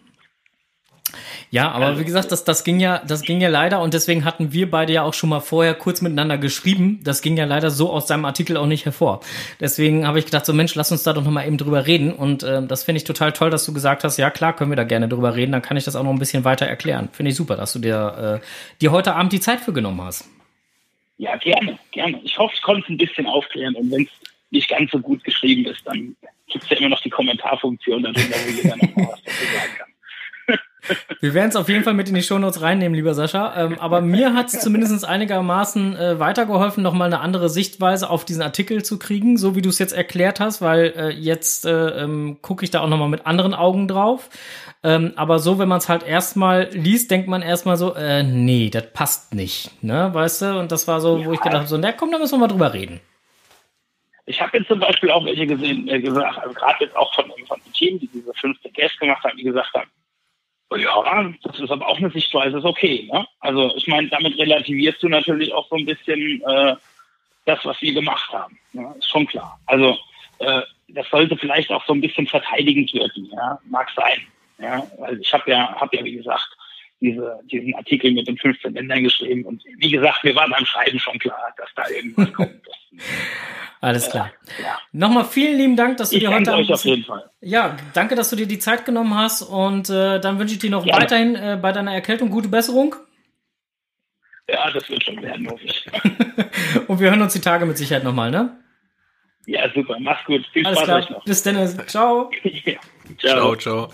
Ja, aber wie gesagt, das, das ging ja, das ging ja leider und deswegen hatten wir beide ja auch schon mal vorher kurz miteinander geschrieben. Das ging ja leider so aus seinem Artikel auch nicht hervor. Deswegen habe ich gedacht, so Mensch, lass uns da doch noch mal eben drüber reden. Und äh, das finde ich total toll, dass du gesagt hast, ja klar, können wir da gerne drüber reden. Dann kann ich das auch noch ein bisschen weiter erklären. Finde ich super, dass du dir, äh, dir heute Abend die Zeit für genommen hast. Ja, gerne, gerne. Ich hoffe, ich konnte es ein bisschen aufklären und wenn es nicht ganz so gut geschrieben ist, dann gibt es ja immer noch die Kommentarfunktion darunter, wo jeder noch mal was dazu sagen kann. [laughs] Wir werden es auf jeden Fall mit in die Shownotes reinnehmen, lieber Sascha. Ähm, aber mir hat es zumindest einigermaßen äh, weitergeholfen, nochmal eine andere Sichtweise auf diesen Artikel zu kriegen, so wie du es jetzt erklärt hast, weil äh, jetzt äh, ähm, gucke ich da auch nochmal mit anderen Augen drauf. Ähm, aber so, wenn man es halt erstmal liest, denkt man erstmal so, äh, nee, das passt nicht, ne, weißt du? Und das war so, wo ich gedacht habe, so, na komm, da müssen wir mal drüber reden. Ich habe jetzt zum Beispiel auch welche gesehen, äh, gesagt, also gerade jetzt auch von, von den Team, die diese 15 Guests gemacht haben, die gesagt haben, ja, das ist aber auch eine Sichtweise, ist okay. Ne? Also ich meine, damit relativierst du natürlich auch so ein bisschen äh, das, was wir gemacht haben. Ne? Ist schon klar. Also äh, das sollte vielleicht auch so ein bisschen verteidigend wirken, ja, mag sein. Ja, weil ich habe ja, habe ja wie gesagt diese, diesen Artikel mit den 15 Ländern geschrieben und wie gesagt, mir war beim Schreiben schon klar, dass da irgendwas [laughs] kommt. Alles klar. Äh, ja. Nochmal vielen lieben Dank, dass du Ich dir heute danke euch auf jeden Fall. Ja, danke, dass du dir die Zeit genommen hast und äh, dann wünsche ich dir noch Gerne. weiterhin äh, bei deiner Erkältung gute Besserung Ja, das wird schon werden, hoffe ich. [laughs] und wir hören uns die Tage mit Sicherheit nochmal, ne? Ja, super. Mach's gut. Viel Alles Spaß euch klar. noch. Bis dann. Ciao. [laughs] ja. Ciao, ciao.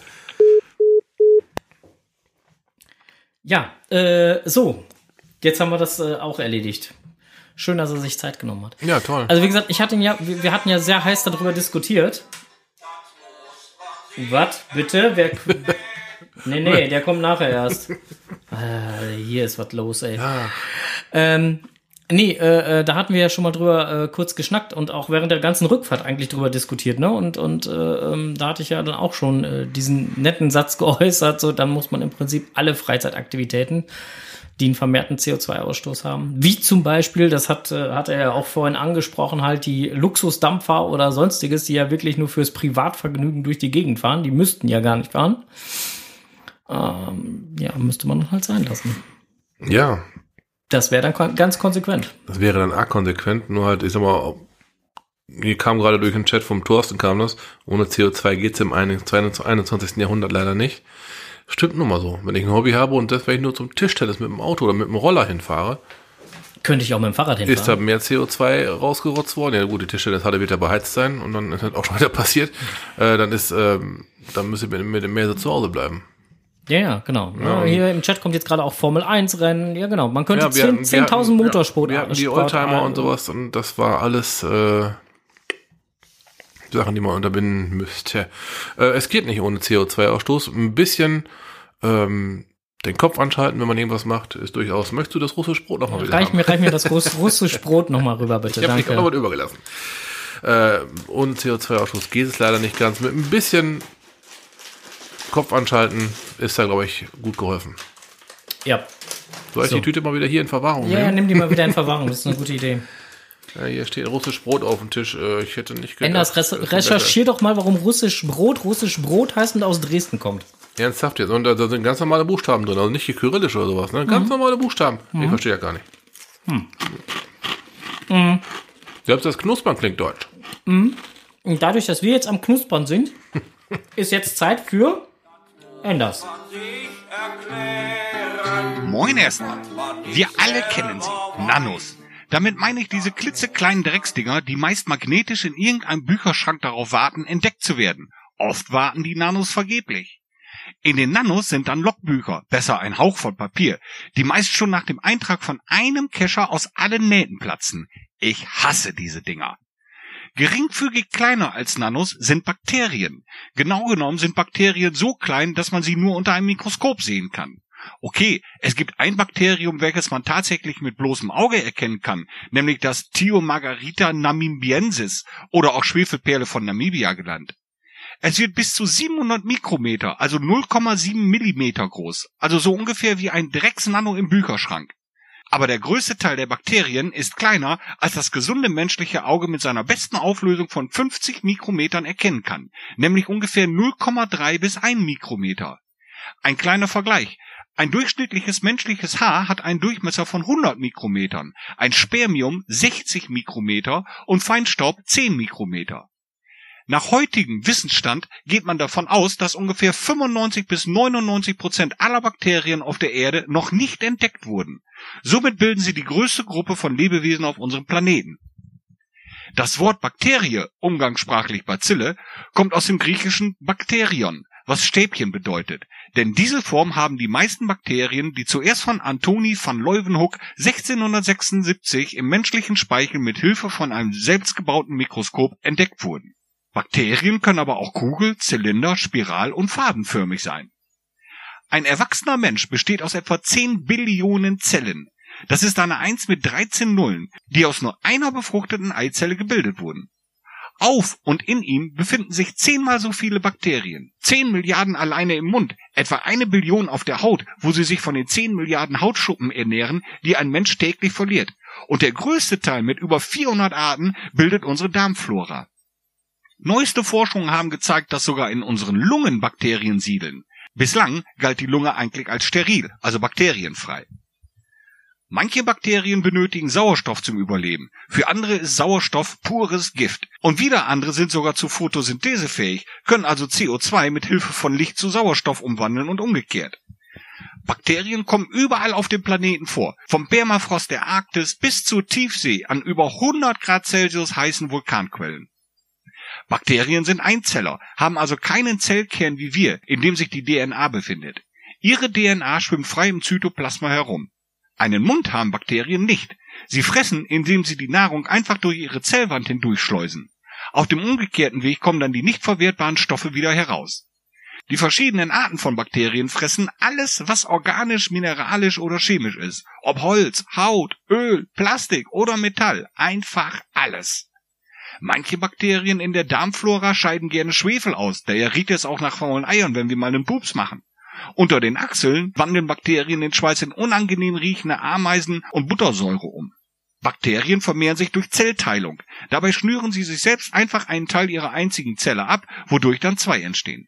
Ja, äh, so. Jetzt haben wir das äh, auch erledigt. Schön, dass er sich Zeit genommen hat. Ja, toll. Also wie gesagt, ich hatte ihn ja, wir, hatten ja sehr heiß darüber diskutiert. Was? Bitte? Wer? [laughs] nee, nee, der kommt nachher erst. Äh, hier ist was los, ey. Ähm, nee, äh, äh, da hatten wir ja schon mal drüber äh, kurz geschnackt und auch während der ganzen Rückfahrt eigentlich drüber diskutiert, ne? Und, und äh, ähm, da hatte ich ja dann auch schon äh, diesen netten Satz geäußert, so dann muss man im Prinzip alle Freizeitaktivitäten, die einen vermehrten CO2-Ausstoß haben, wie zum Beispiel, das hat, äh, hat er ja auch vorhin angesprochen, halt die Luxusdampfer oder sonstiges, die ja wirklich nur fürs Privatvergnügen durch die Gegend fahren, die müssten ja gar nicht fahren. Ähm, ja, müsste man halt sein lassen. Ja, Das wäre dann kon ganz konsequent. das wäre dann arg konsequent, nur halt, ich sag mal, hier kam gerade durch den Chat vom Thorsten kam das, ohne CO2 geht's im 21. Jahrhundert leider nicht. Stimmt nun mal so. Wenn ich ein Hobby habe und das, wenn ich nur zum Tischtennis mit dem Auto oder mit dem Roller hinfahre, Könnte ich auch mit dem Fahrrad ist da hinfahren. mehr CO2 rausgerotzt worden. Ja gut, die Tischtennishalle wird ja beheizt sein und dann ist das auch schon [laughs] wieder passiert. Äh, dann ist, ähm, dann müsste ich mit, mit dem so zu Hause bleiben. Ja, ja, genau. Ja, Hier im Chat kommt jetzt gerade auch Formel 1 Rennen. Ja, genau. Man könnte Ja, wir 10 hatten- wir 10.000 hatten- Motorsport. Wir hatten die Oldtimer und sowas und das war alles äh, Sachen, die man unterbinden müsste. Äh, es geht nicht ohne CO2-Ausstoß. Ein bisschen ähm, den Kopf anschalten, wenn man irgendwas macht, ist durchaus. Möchtest du das russische Brot nochmal wieder Reich haben? mir, reich mir das [laughs] Russ russische Brot nochmal rüber, bitte. Ich habe dich was übergelassen. Äh, ohne CO2-Ausstoß geht es leider nicht ganz. Mit ein bisschen Kopf anschalten ist da, glaube ich, gut geholfen. Ja. Soll ich So. die Tüte mal wieder hier in Verwahrung Ja, ja, nehmen? nimm die mal wieder in [laughs] Verwahrung. Das ist eine gute Idee. Ja, hier steht russisch Brot auf dem Tisch. Äh, ich hätte nicht gedacht. Das recherchier doch mal, warum russisch Brot russisch Brot heißt und aus Dresden kommt. Ernsthaft jetzt. Und da, da sind ganz normale Buchstaben drin. Also nicht hier kyrillisch oder sowas. Ne? Ganz normale Buchstaben. Ich verstehe ja gar nicht. Selbst das Knuspern klingt deutsch. Und dadurch, dass wir jetzt am Knuspern sind, [laughs] ist jetzt Zeit für Enders. Moin erstmal. Wir alle kennen sie. Nanos. Damit meine ich diese klitzekleinen Drecksdinger, die meist magnetisch in irgendeinem Bücherschrank darauf warten, entdeckt zu werden. Oft warten die Nanos vergeblich. In den Nanos sind dann Logbücher, besser ein Hauch von Papier, die meist schon nach dem Eintrag von einem Kescher aus allen Nähten platzen. Ich hasse diese Dinger. Geringfügig kleiner als Nanos sind Bakterien. Genau genommen sind Bakterien so klein, dass man sie nur unter einem Mikroskop sehen kann. Okay, es gibt ein Bakterium, welches man tatsächlich mit bloßem Auge erkennen kann, nämlich das Thiomargarita namibiensis oder auch Schwefelperle von Namibia genannt. Es wird bis zu 700 Mikrometer, also 0,7 Millimeter groß, also so ungefähr wie ein Drecksnano im Bücherschrank. Aber der größte Teil der Bakterien ist kleiner, als das gesunde menschliche Auge mit seiner besten Auflösung von 50 Mikrometern erkennen kann, nämlich ungefähr 0,3 bis 1 Mikrometer. Ein kleiner Vergleich. Ein durchschnittliches menschliches Haar hat einen Durchmesser von 100 Mikrometern, ein Spermium 60 Mikrometer und Feinstaub 10 Mikrometer. Nach heutigem Wissensstand geht man davon aus, dass ungefähr 95 bis 99 Prozent aller Bakterien auf der Erde noch nicht entdeckt wurden. Somit bilden sie die größte Gruppe von Lebewesen auf unserem Planeten. Das Wort Bakterie, umgangssprachlich Bazille, kommt aus dem griechischen Bakterion, was Stäbchen bedeutet. Denn diese Form haben die meisten Bakterien, die zuerst von Antoni van Leeuwenhoek 1676 im menschlichen Speichel mit Hilfe von einem selbstgebauten Mikroskop entdeckt wurden. Bakterien können aber auch kugel-, zylinder-, spiral- und fadenförmig sein. Ein erwachsener Mensch besteht aus etwa 10 Billionen Zellen. Das ist eine Eins mit 13 Nullen, die aus nur einer befruchteten Eizelle gebildet wurden. Auf und in ihm befinden sich zehnmal so viele Bakterien. Zehn Milliarden alleine im Mund, etwa eine Billion auf der Haut, wo sie sich von den zehn Milliarden Hautschuppen ernähren, die ein Mensch täglich verliert. Und der größte Teil mit über 400 Arten bildet unsere Darmflora. Neueste Forschungen haben gezeigt, dass sogar in unseren Lungen Bakterien siedeln. Bislang galt die Lunge eigentlich als steril, also bakterienfrei. Manche Bakterien benötigen Sauerstoff zum Überleben, für andere ist Sauerstoff pures Gift und wieder andere sind sogar zu Photosynthese fähig, können also CO2 mit Hilfe von Licht zu Sauerstoff umwandeln und umgekehrt. Bakterien kommen überall auf dem Planeten vor, vom Permafrost der Arktis bis zur Tiefsee an über 100 Grad Celsius heißen Vulkanquellen. Bakterien sind Einzeller, haben also keinen Zellkern wie wir, in dem sich die DNA befindet. Ihre DNA schwimmt frei im Zytoplasma herum. Einen Mund haben Bakterien nicht. Sie fressen, indem sie die Nahrung einfach durch ihre Zellwand hindurchschleusen. Auf dem umgekehrten Weg kommen dann die nicht verwertbaren Stoffe wieder heraus. Die verschiedenen Arten von Bakterien fressen alles, was organisch, mineralisch oder chemisch ist. Ob Holz, Haut, Öl, Plastik oder Metall. Einfach alles. Manche Bakterien in der Darmflora scheiden gerne Schwefel aus, daher riecht es auch nach faulen Eiern, wenn wir mal einen Pups machen. Unter den Achseln wandeln Bakterien den Schweiß in unangenehm riechende Ameisen und Buttersäure um. Bakterien vermehren sich durch Zellteilung. Dabei schnüren sie sich selbst einfach einen Teil ihrer einzigen Zelle ab, wodurch dann zwei entstehen.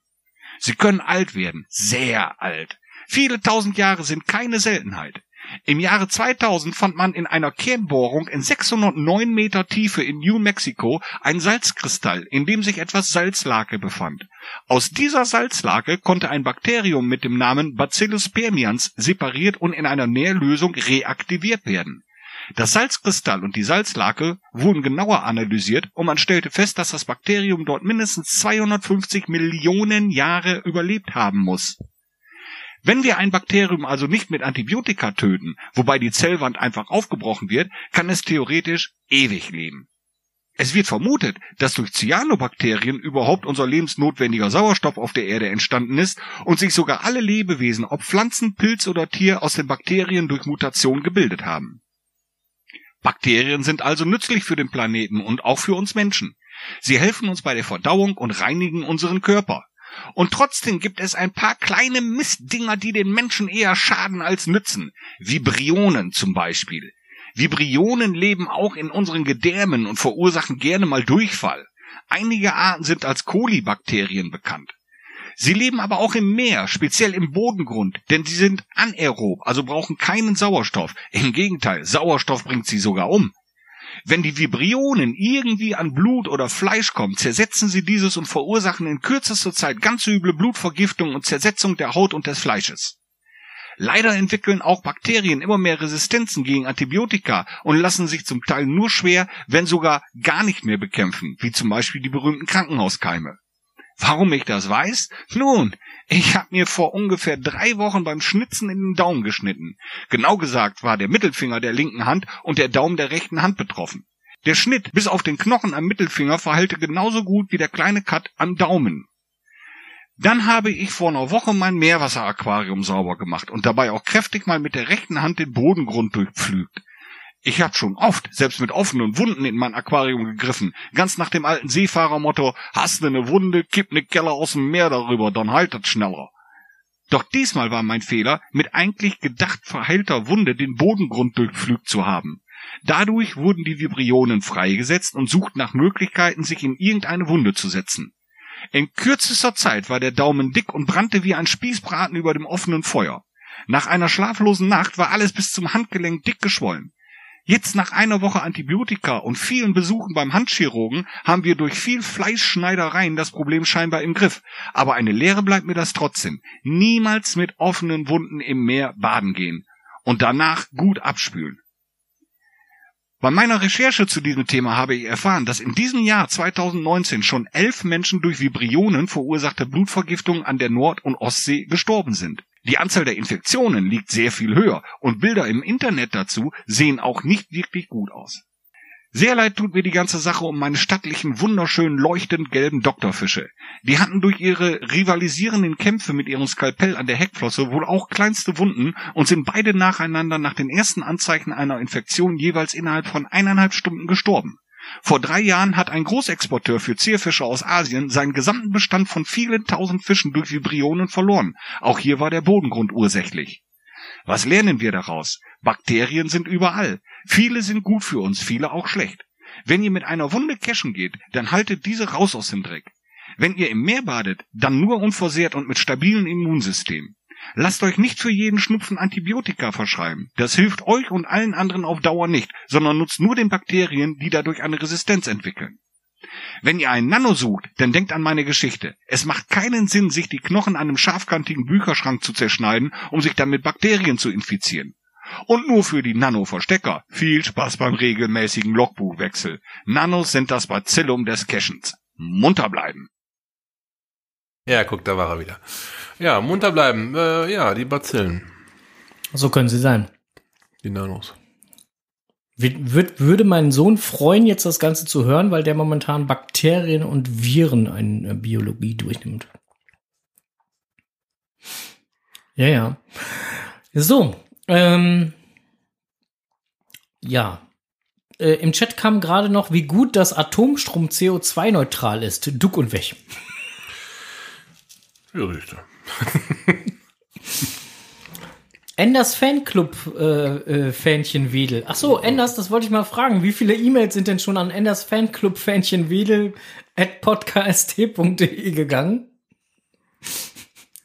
Sie können alt werden, sehr alt. Viele tausend Jahre sind keine Seltenheit. Im Jahre 2000 fand man in einer Kernbohrung in 609 Meter Tiefe in New Mexico ein Salzkristall, in dem sich etwas Salzlake befand. Aus dieser Salzlake konnte ein Bakterium mit dem Namen Bacillus permians separiert und in einer Nährlösung reaktiviert werden. Das Salzkristall und die Salzlake wurden genauer analysiert und man stellte fest, dass das Bakterium dort mindestens 250 Millionen Jahre überlebt haben muss. Wenn wir ein Bakterium also nicht mit Antibiotika töten, wobei die Zellwand einfach aufgebrochen wird, kann es theoretisch ewig leben. Es wird vermutet, dass durch Cyanobakterien überhaupt unser lebensnotwendiger Sauerstoff auf der Erde entstanden ist und sich sogar alle Lebewesen, ob Pflanzen, Pilz oder Tier, aus den Bakterien durch Mutation gebildet haben. Bakterien sind also nützlich für den Planeten und auch für uns Menschen. Sie helfen uns bei der Verdauung und reinigen unseren Körper. Und trotzdem gibt es ein paar kleine Mistdinger, die den Menschen eher schaden als nützen. Vibrionen zum Beispiel. Vibrionen leben auch in unseren Gedärmen und verursachen gerne mal Durchfall. Einige Arten sind als Kolibakterien bekannt. Sie leben aber auch im Meer, speziell im Bodengrund, denn sie sind anaerob, also brauchen keinen Sauerstoff. Im Gegenteil, Sauerstoff bringt sie sogar um. Wenn die Vibrionen irgendwie an Blut oder Fleisch kommen, zersetzen sie dieses und verursachen in kürzester Zeit ganz üble Blutvergiftung und Zersetzung der Haut und des Fleisches. Leider entwickeln auch Bakterien immer mehr Resistenzen gegen Antibiotika und lassen sich zum Teil nur schwer, wenn sogar gar nicht mehr bekämpfen, wie zum Beispiel die berühmten Krankenhauskeime. Warum ich das weiß? Nun, ich habe mir vor ungefähr drei Wochen beim Schnitzen in den Daumen geschnitten. Genau gesagt war der Mittelfinger der linken Hand und der Daumen der rechten Hand betroffen. Der Schnitt bis auf den Knochen am Mittelfinger verhalte genauso gut wie der kleine Cut am Daumen. Dann habe ich vor einer Woche mein Meerwasseraquarium sauber gemacht und dabei auch kräftig mal mit der rechten Hand den Bodengrund durchpflügt. Ich hab schon oft, selbst mit offenen Wunden in mein Aquarium gegriffen, ganz nach dem alten Seefahrermotto, hast du ne Wunde, kipp ne Keller aus dem Meer darüber, dann halt das schneller. Doch diesmal war mein Fehler, mit eigentlich gedacht verheilter Wunde den Bodengrund durchpflügt zu haben. Dadurch wurden die Vibrionen freigesetzt und suchten nach Möglichkeiten, sich in irgendeine Wunde zu setzen. In kürzester Zeit war der Daumen dick und brannte wie ein Spießbraten über dem offenen Feuer. Nach einer schlaflosen Nacht war alles bis zum Handgelenk dick geschwollen. Jetzt nach einer Woche Antibiotika und vielen Besuchen beim Handchirurgen haben wir durch viel Fleischschneidereien das Problem scheinbar im Griff. Aber eine Lehre bleibt mir das trotzdem. Niemals mit offenen Wunden im Meer baden gehen. Und danach gut abspülen. Bei meiner Recherche zu diesem Thema habe ich erfahren, dass in diesem Jahr 2019 schon elf Menschen durch Vibrionen verursachte Blutvergiftung an der Nord- und Ostsee gestorben sind. Die Anzahl der Infektionen liegt sehr viel höher und Bilder im Internet dazu sehen auch nicht wirklich gut aus. Sehr leid tut mir die ganze Sache um meine stattlichen, wunderschönen, leuchtend gelben Doktorfische. Die hatten durch ihre rivalisierenden Kämpfe mit ihrem Skalpell an der Heckflosse wohl auch kleinste Wunden und sind beide nacheinander nach den ersten Anzeichen einer Infektion jeweils innerhalb von eineinhalb Stunden gestorben. Vor drei Jahren hat ein Großexporteur für Zierfische aus Asien seinen gesamten Bestand von vielen tausend Fischen durch Vibrionen verloren. Auch hier war der Bodengrund ursächlich. Was lernen wir daraus? Bakterien sind überall. Viele sind gut für uns, viele auch schlecht. Wenn ihr mit einer Wunde cashen geht, dann haltet diese raus aus dem Dreck. Wenn ihr im Meer badet, dann nur unversehrt und mit stabilem Immunsystem. Lasst euch nicht für jeden Schnupfen Antibiotika verschreiben. Das hilft euch und allen anderen auf Dauer nicht, sondern nutzt nur den Bakterien, die dadurch eine Resistenz entwickeln. Wenn ihr einen Nano sucht, dann denkt an meine Geschichte. Es macht keinen Sinn, sich die Knochen einem scharfkantigen Bücherschrank zu zerschneiden, um sich dann mit Bakterien zu infizieren. Und nur für die Nano-Verstecker. Viel Spaß beim regelmäßigen Logbuchwechsel. Nanos sind das Bacillum des Cashens. Munter bleiben. Ja, guck, da war er wieder. Ja, munter bleiben. Äh, ja, die Bazillen. So können sie sein. Die Nanos. Wird, würde mein Sohn freuen, jetzt das Ganze zu hören, weil der momentan Bakterien und Viren in äh, Biologie durchnimmt. Ja, ja. So, ähm, ja. Äh, Im Chat kam gerade noch, wie gut das Atomstrom CO2-neutral ist. Duck und weg. Ja, richtig. [laughs] Enders Fanclub äh, äh, Fähnchen Wedel. Ach so, Enders, das wollte ich mal fragen. Wie viele E-Mails sind denn schon an Enders Fanclub Fähnchen Wedel at podcast.de gegangen?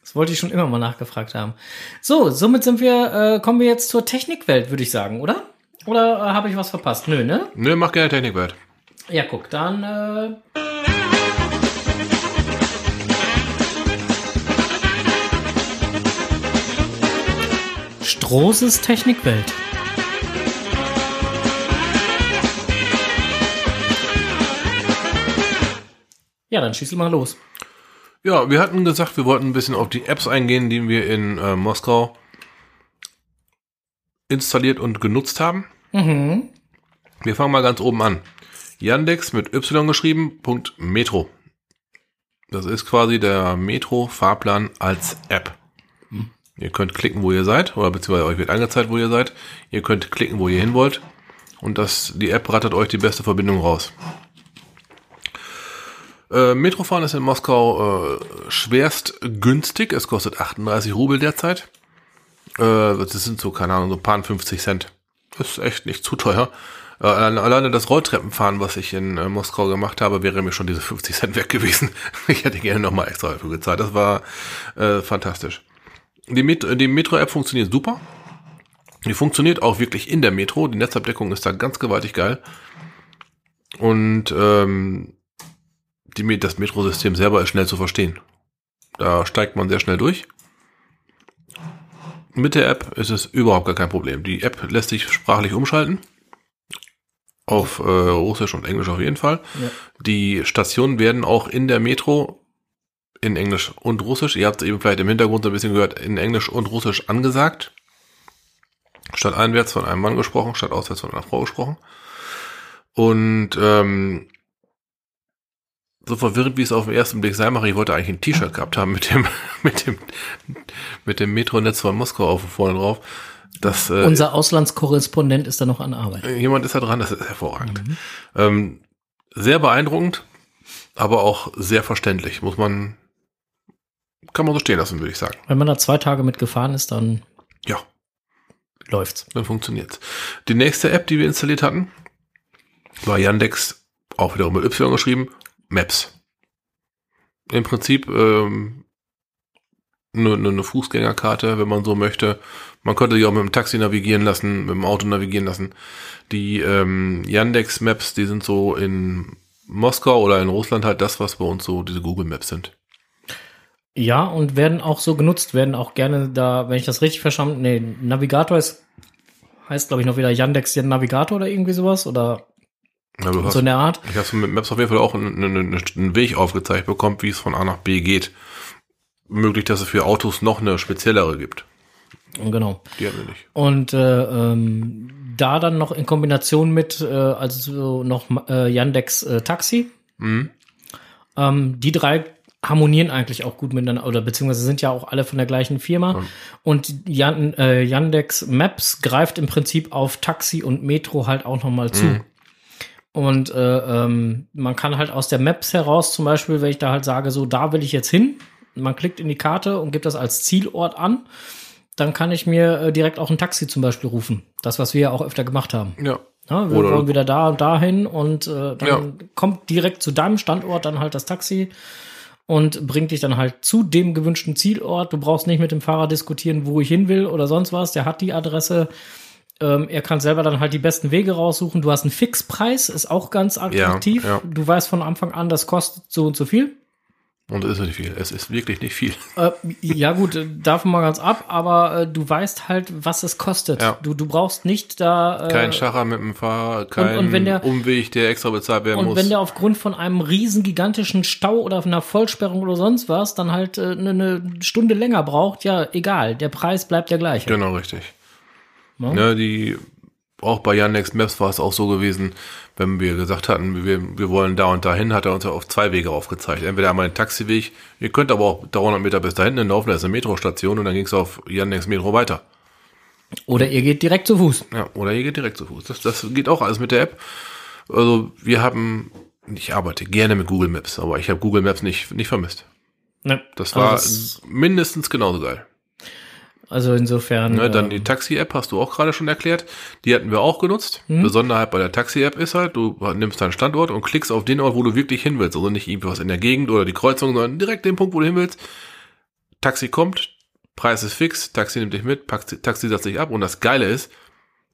Das wollte ich schon immer mal nachgefragt haben. So, somit sind wir, äh, kommen wir jetzt zur Technikwelt, würde ich sagen, oder? Oder äh, habe ich was verpasst? Nö, ne? Nö, mach gerne Technikwelt. Ja, guck, dann äh, Strohses Technikwelt. Ja, dann schieß mal los. Ja, wir hatten gesagt, wir wollten ein bisschen auf die Apps eingehen, die wir in äh, Moskau installiert und genutzt haben. Mhm. Wir fangen mal ganz oben an. Yandex mit Y geschrieben, Punkt Metro. Das ist quasi der Metro-Fahrplan als App. Ihr könnt klicken, wo ihr seid, oder beziehungsweise euch wird angezeigt, wo ihr seid. Ihr könnt klicken, wo ihr hin wollt. Und das, die App rattert euch die beste Verbindung raus. Äh, Metrofahren ist in Moskau äh, schwerst günstig. Es kostet 38 Rubel derzeit. Äh, das sind so, keine Ahnung, so ein paar 50 Cent. Das ist echt nicht zu teuer. Äh, alleine das Rolltreppenfahren, was ich in äh, Moskau gemacht habe, wäre mir schon diese 50 Cent weg gewesen. [laughs] ich hätte gerne nochmal extra dafür gezahlt. Das war äh, fantastisch. Die, Met die Metro-App funktioniert super. Die funktioniert auch wirklich in der Metro. Die Netzabdeckung ist da ganz gewaltig geil. Und ähm, die, das Metrosystem selber ist schnell zu verstehen. Da steigt man sehr schnell durch. Mit der App ist es überhaupt gar kein Problem. Die App lässt sich sprachlich umschalten. Auf äh, Russisch und Englisch auf jeden Fall. Ja. Die Stationen werden auch in der Metro in Englisch und Russisch. Ihr habt es eben vielleicht im Hintergrund so ein bisschen gehört, in Englisch und Russisch angesagt. Statt einwärts von einem Mann gesprochen, statt auswärts von einer Frau gesprochen. Und ähm, so verwirrend wie es auf den ersten Blick sein mag, ich wollte eigentlich ein T-Shirt gehabt haben mit dem [laughs] mit dem mit dem Metronetz von Moskau auf vorne drauf. Das, äh, Unser Auslandskorrespondent ist da noch an Arbeit. Jemand ist da dran, das ist hervorragend. Mhm. Ähm, sehr beeindruckend, aber auch sehr verständlich, muss man, kann man so stehen lassen, würde ich sagen. Wenn man da zwei Tage mit gefahren ist, dann ja. läuft's. Dann funktioniert's. Die nächste App, die wir installiert hatten, war Yandex, auch wiederum mit Y geschrieben, Maps. Im Prinzip ähm, eine, eine Fußgängerkarte, wenn man so möchte. Man könnte die auch mit dem Taxi navigieren lassen, mit dem Auto navigieren lassen. Die ähm, Yandex Maps, die sind so in Moskau oder in Russland halt das, was bei uns so diese Google Maps sind. Ja, und werden auch so genutzt, werden auch gerne da, wenn ich das richtig verstanden, nee, Navigator ist, heißt glaube ich noch wieder Yandex Navigator oder irgendwie sowas oder ja, so hast, in der Art. Ich habe mit Maps auf jeden Fall auch einen, einen, einen Weg aufgezeigt bekommen, wie es von A nach B geht. Möglich, dass es für Autos noch eine speziellere gibt. Genau. Die haben wir nicht. Und äh, ähm, da dann noch in Kombination mit, äh, also noch äh, Yandex äh, Taxi. Mhm. Ähm, die drei harmonieren eigentlich auch gut miteinander oder beziehungsweise sind ja auch alle von der gleichen Firma. Mhm. Und Yan, äh, Yandex Maps greift im Prinzip auf Taxi und Metro halt auch nochmal zu. Mhm. Und äh, ähm, man kann halt aus der Maps heraus zum Beispiel, wenn ich da halt sage, so da will ich jetzt hin, man klickt in die Karte und gibt das als Zielort an dann kann ich mir äh, direkt auch ein Taxi zum Beispiel rufen. Das, was wir ja auch öfter gemacht haben. Ja. ja wir Oder wollen wieder da und dahin und äh, dann ja. kommt direkt zu deinem Standort dann halt das Taxi und bringt dich dann halt zu dem gewünschten Zielort. Du brauchst nicht mit dem Fahrer diskutieren, wo ich hin will oder sonst was. Der hat die Adresse. Ähm, er kann selber dann halt die besten Wege raussuchen. Du hast einen Fixpreis, ist auch ganz attraktiv. Ja, ja. Du weißt von Anfang an, das kostet so und so viel. Und es ist nicht viel. Es ist wirklich nicht viel. [laughs] Äh, ja gut, davon mal ganz ab, aber äh, du weißt halt, was es kostet. Ja. Du, du brauchst nicht da... Äh, kein Schacher mit dem Fahrer, kein und, und der, Umweg, der extra bezahlt werden und muss. Und wenn der aufgrund von einem riesen gigantischen Stau oder einer Vollsperrung oder sonst was dann halt äh, eine, eine Stunde länger braucht, ja egal, der Preis bleibt der gleiche. Genau, richtig. Ja? Ne, die auch bei Yandex Maps war es auch so gewesen, wenn wir gesagt hatten, wir, wir wollen da und dahin, hat er uns auf zwei Wege aufgezeigt. Entweder einmal den Taxiweg, ihr könnt aber auch 300 Meter bis dahin laufen, da ist eine Metrostation und dann ging es auf Yandex Metro weiter. Oder ihr geht direkt zu Fuß. Ja, oder ihr geht direkt zu Fuß. Das, das geht auch alles mit der App. Also wir haben, ich arbeite gerne mit Google Maps, aber ich habe Google Maps nicht, nicht vermisst. Ne, das war also das mindestens genauso geil. Also insofern. Ne, dann die ähm, Taxi-App hast du auch gerade schon erklärt. Die hatten wir auch genutzt. Mhm. Besonderheit bei der Taxi-App ist halt, du nimmst deinen Standort und klickst auf den Ort, wo du wirklich hin willst. Also nicht irgendwas in der Gegend oder die Kreuzung, sondern direkt den Punkt, wo du hin willst. Taxi kommt, Preis ist fix, Taxi nimmt dich mit, Taxi, Taxi setzt dich ab. Und das Geile ist,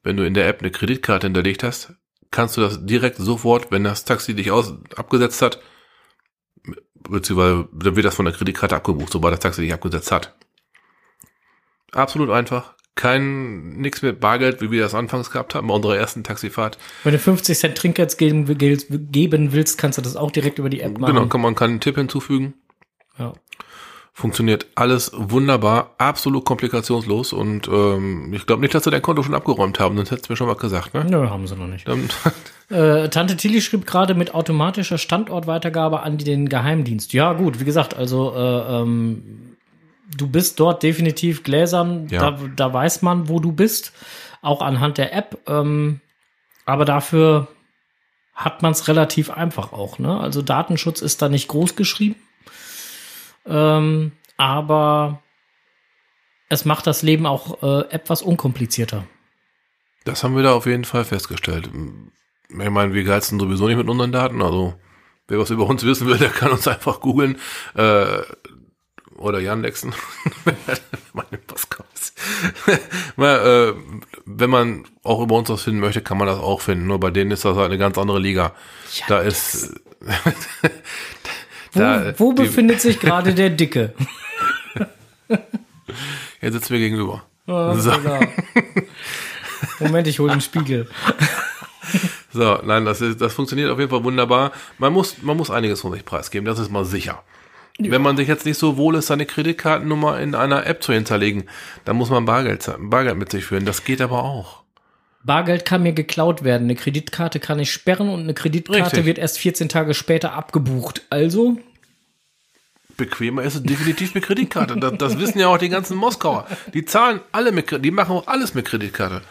wenn du in der App eine Kreditkarte hinterlegt hast, kannst du das direkt sofort, wenn das Taxi dich aus, abgesetzt hat, beziehungsweise dann wird das von der Kreditkarte abgebucht, sobald das Taxi dich abgesetzt hat. Absolut einfach. Kein, nix mit Bargeld, wie wir das anfangs gehabt haben bei unserer ersten Taxifahrt. Wenn du 50 Cent Trinkgeld geben, geben willst, kannst du das auch direkt über die App machen. Genau, kann, man kann einen Tipp hinzufügen. Ja. Funktioniert alles wunderbar, absolut komplikationslos und ähm, ich glaube nicht, dass sie dein Konto schon abgeräumt haben, sonst hättest du mir schon mal gesagt, ne? Nö, haben sie noch nicht. [laughs] äh, Tante Tilly schrieb gerade mit automatischer Standortweitergabe an den Geheimdienst. Ja, gut, wie gesagt, also äh, ähm, du bist dort definitiv gläsern. Ja. Da, da weiß man, wo du bist, auch anhand der App. Ähm, aber dafür hat man es relativ einfach auch. Ne? Also Datenschutz ist da nicht groß geschrieben. Ähm, aber es macht das Leben auch äh, etwas unkomplizierter. Das haben wir da auf jeden Fall festgestellt. Ich meine, wir geizen sowieso nicht mit unseren Daten. Also wer was über uns wissen will, der kann uns [laughs] einfach googeln. Äh, oder Jan Lexen, [laughs] [laughs] äh, wenn man auch über uns was finden möchte, kann man das auch finden. Nur bei denen ist das halt eine ganz andere Liga. Ja, da ist. [laughs] da, wo, wo die, befindet sich gerade der Dicke? Jetzt sitzen wir gegenüber. Oh, so. genau. Moment, ich hole den Spiegel. so, nein, das, ist, das funktioniert auf jeden Fall wunderbar. Man muss, man muss einiges von sich preisgeben, das ist mal sicher. Wenn man sich jetzt nicht so wohl ist, seine Kreditkartennummer in einer App zu hinterlegen, dann muss man Bargeld, Bargeld mit sich führen. Das geht aber auch. Bargeld kann mir geklaut werden, eine Kreditkarte kann ich sperren und eine Kreditkarte Richtig. wird erst 14 Tage später abgebucht. Also, Bequemer ist es definitiv mit Kreditkarte. Das, das wissen ja auch die ganzen Moskauer. Die zahlen alle mit die machen auch alles mit Kreditkarte.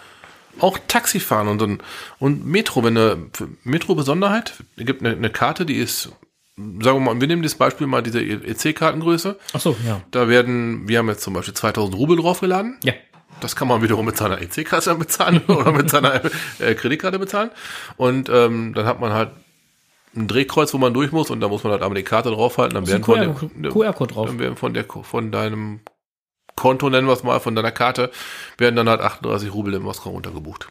Auch Taxifahren und, und, und Metro, wenn eine Metro-Besonderheit, es gibt eine, eine Karte, die ist, sagen wir mal, wir nehmen das Beispiel mal diese EC-Kartengröße. ach so, ja. Da werden, wir haben jetzt zum Beispiel 2000 Rubel draufgeladen. Ja. Das kann man wiederum mit seiner EC-Karte bezahlen [laughs] oder mit seiner äh, Kreditkarte bezahlen. Und ähm, dann hat man halt ein Drehkreuz, wo man durch muss und da muss man halt einmal die Karte draufhalten. Dann werden von, QR dem, QR-Code drauf. dann werden von der von deinem Konto, nennen wir es mal, von deiner Karte, werden dann halt 38 Rubel in Moskau runtergebucht.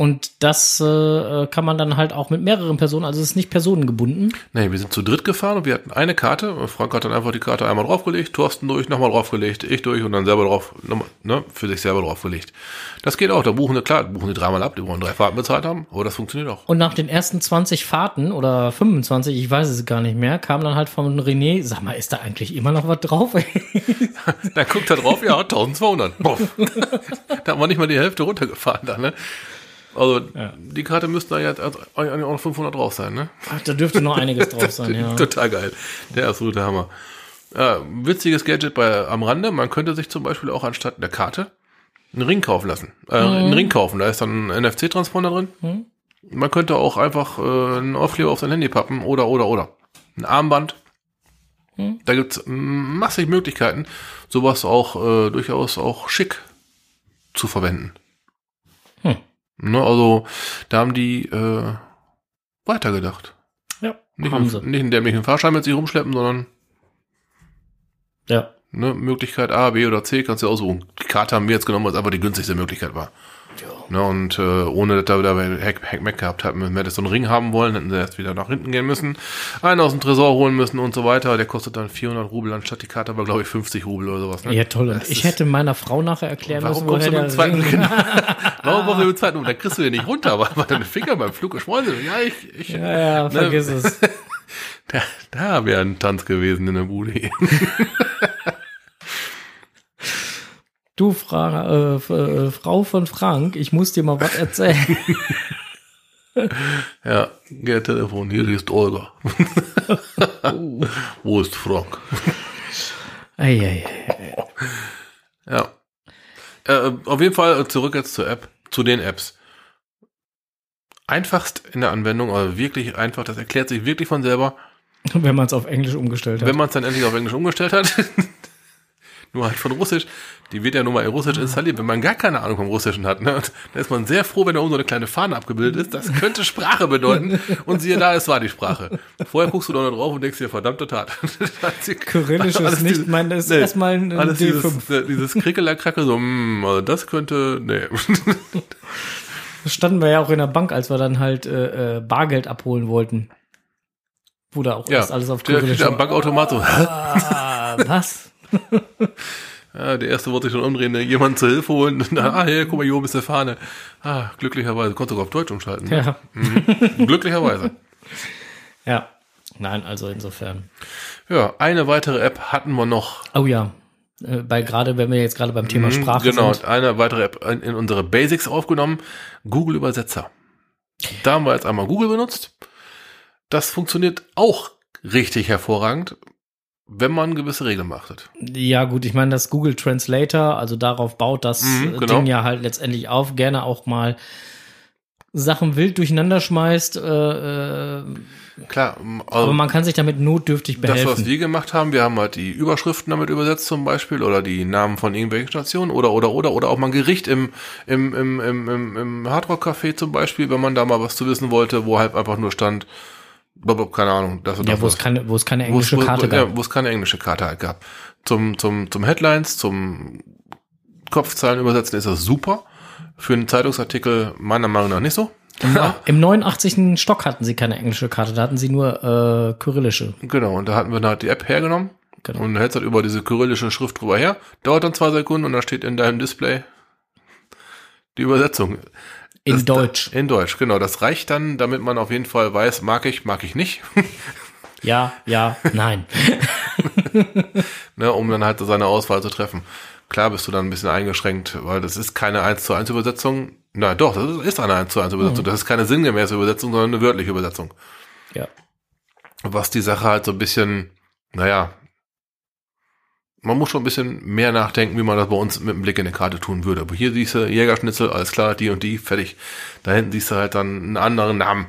Und das äh, kann man dann halt auch mit mehreren Personen, also es ist nicht personengebunden. Nee, wir sind zu dritt gefahren und wir hatten eine Karte. Frank hat dann einfach die Karte einmal draufgelegt, Thorsten durch, nochmal draufgelegt, ich durch und dann selber drauf, nochmal, ne, für sich selber draufgelegt. Das geht auch. Da buchen wir, klar, buchen die dreimal ab, die wollen drei Fahrten bezahlt haben, aber das funktioniert auch. Und nach den ersten 20 Fahrten oder 25, ich weiß es gar nicht mehr, kam dann halt von René, sag mal, ist da eigentlich immer noch was drauf? [laughs] Dann guckt er drauf, ja, [laughs] 1200. Boah. [laughs] da haben wir nicht mal die Hälfte runtergefahren da, ne? Also, die Karte müsste da jetzt eigentlich auch noch 500 drauf sein, ne? Ach, da dürfte noch einiges [laughs] drauf sein, ja. Total geil. Der absolute Hammer. Ja, witziges Gadget bei, am Rande. Man könnte sich zum Beispiel auch anstatt der Karte einen Ring kaufen lassen. Äh, Einen Ring kaufen. Da ist dann ein NFC-Transponder drin. Mhm. Man könnte auch einfach äh, einen Aufkleber auf sein Handy pappen oder, oder, oder. Ein Armband. Mhm. Da gibt's massig Möglichkeiten, sowas auch äh, durchaus auch schick zu verwenden. Ne, also, da haben die äh, weitergedacht. Ja, Nicht, haben einen- sie. nicht einen dämlichen Fahrschein mit sich rumschleppen, sondern Ja. ne, Möglichkeit A, B oder C kannst du aussuchen. Die Karte haben wir jetzt genommen, weil es einfach die günstigste Möglichkeit war. Ne, und äh, ohne dass da wieder Hack, Hack Mac gehabt hatten, wenn wir das so einen Ring haben wollen, hätten sie erst wieder nach hinten gehen müssen, einen aus dem Tresor holen müssen und so weiter. Der kostet dann 400 Rubel, anstatt die Karte war, glaube ich, 50 Rubel oder sowas. Ne? Ja, toll. Und Das ich hätte meiner Frau nachher erklären Warum müssen, kommst du woher der zweiten Ring- Kind? [laughs] Warum kommst du mit dem zweiten? Dann kriegst du den nicht runter, weil weil deine Finger beim Flug geschmolzen sind. Ja, ich, ich, Ja, ja, vergiss es. [laughs] Da, da wäre ein Tanz gewesen in der Bude. [laughs] Du, Fra äh, äh, Frau von Frank, ich muss dir mal was erzählen. [laughs] Ja, geh Telefon, hier ist Olga. Wo ist Frank? Eieiei. Ja. Äh, auf jeden Fall zurück jetzt zur App, zu den Apps. Einfachst in der Anwendung, aber wirklich einfach, das erklärt sich wirklich von selber, Wenn man es auf Englisch umgestellt hat. wenn man es dann endlich auf Englisch umgestellt hat. [laughs] nur halt von Russisch. Die wird ja nur mal in Russisch installiert, wenn man gar keine Ahnung vom Russischen hat. Ne? Und Da ist man sehr froh, wenn da oben so eine kleine Fahne abgebildet ist. Das könnte Sprache bedeuten. Und siehe da, es war die Sprache. Vorher guckst du da drauf und denkst dir, verdammte Tat. [laughs] Kyrillisch ist nicht diese- mein, das ist nee, erstmal ein alles D5. dieses, äh, dieses Krickelerkracke, so, mm, also das könnte, nee. Das standen wir ja auch in der Bank, als wir dann halt äh, äh, Bargeld abholen wollten. Wo da auch Ja, erst alles auf Kyrillisch kriegt am Bankautomat so? Ah, was? [laughs] Ja, der erste wollte sich schon umdrehen, ne? jemanden zur Hilfe holen. [laughs] Ah, hier, guck mal, hier oben ist eine Fahne. Ah, glücklicherweise. Konntest sogar auf Deutsch umschalten. Ja. Mhm. Glücklicherweise. [laughs] Ja. Nein, also insofern. Ja, eine weitere App hatten wir noch. Oh ja. Äh, Bei gerade, wenn wir jetzt gerade beim Thema Mhm, Sprache Genau, sind. eine weitere App in, in unsere Basics aufgenommen. Google Übersetzer. Da haben wir jetzt einmal Google benutzt. Das funktioniert auch richtig hervorragend, wenn man gewisse Regeln beachtet. Ja, gut, ich meine, das Google Translator, also darauf baut das Mhm, genau. Ding ja halt letztendlich auf, gerne auch mal Sachen wild durcheinander schmeißt, äh, äh, Klar, aber also man kann sich damit notdürftig das, was behelfen. wir gemacht haben, wir haben halt die Überschriften damit übersetzt zum Beispiel oder die Namen von irgendwelchen Stationen oder oder oder oder auch mal ein Gericht im im im im, im, im Hardrock Café zum Beispiel, wenn man da mal was zu wissen wollte, wo halt einfach nur stand, keine Ahnung, das ja, wo es keine, wo es keine englische wo, Karte wo, gab. Ja, wo es keine englische Karte halt gab. Zum, zum, zum Headlines, zum Kopfzahlen übersetzen ist das super. Für einen Zeitungsartikel meiner Meinung nach nicht so. Im 89. Stock hatten sie keine englische Karte, da hatten sie nur äh, kyrillische. Genau, und da hatten wir dann halt die App hergenommen. Genau. Und hältst halt über diese kyrillische Schrift drüber her. Dauert dann zwei Sekunden und da steht in deinem Display die Übersetzung. In Das- Deutsch. In Deutsch, genau. Das reicht dann, damit man auf jeden Fall weiß, mag ich, mag ich nicht. [laughs] Ja, ja, nein. [laughs] ne, um dann halt seine Auswahl zu treffen. Klar bist du dann ein bisschen eingeschränkt, weil das ist keine 1 zu 1 Übersetzung. Na doch, das ist eine 1 zu 1 Übersetzung. Mhm. Das ist keine sinngemäße Übersetzung, sondern eine wörtliche Übersetzung. Ja. Was die Sache halt so ein bisschen, naja, man muss schon ein bisschen mehr nachdenken, wie man das bei uns mit dem Blick in die Karte tun würde. Aber hier siehst du Jägerschnitzel, alles klar, die und die, fertig. Da hinten siehst du halt dann einen anderen Namen.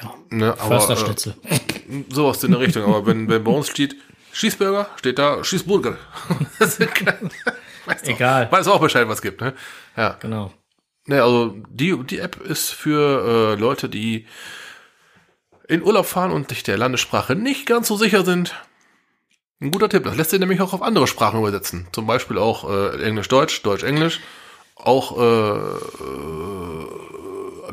Ja. Ne, Försterschnitzel. Äh, sowas in der Richtung. Aber wenn, wenn bei uns steht Schießburger, steht da Schießburger. [laughs] Das ist klar. weißt Egal. Auch, weiß auch Bescheid, was es gibt. Ne? Ja. Genau. Ne, also die, die App ist für äh, Leute, die in Urlaub fahren und sich der Landessprache nicht ganz so sicher sind. Ein guter Tipp. Das lässt sich nämlich auch auf andere Sprachen übersetzen. Zum Beispiel auch äh, Englisch-Deutsch, Deutsch-Englisch. Auch äh, äh,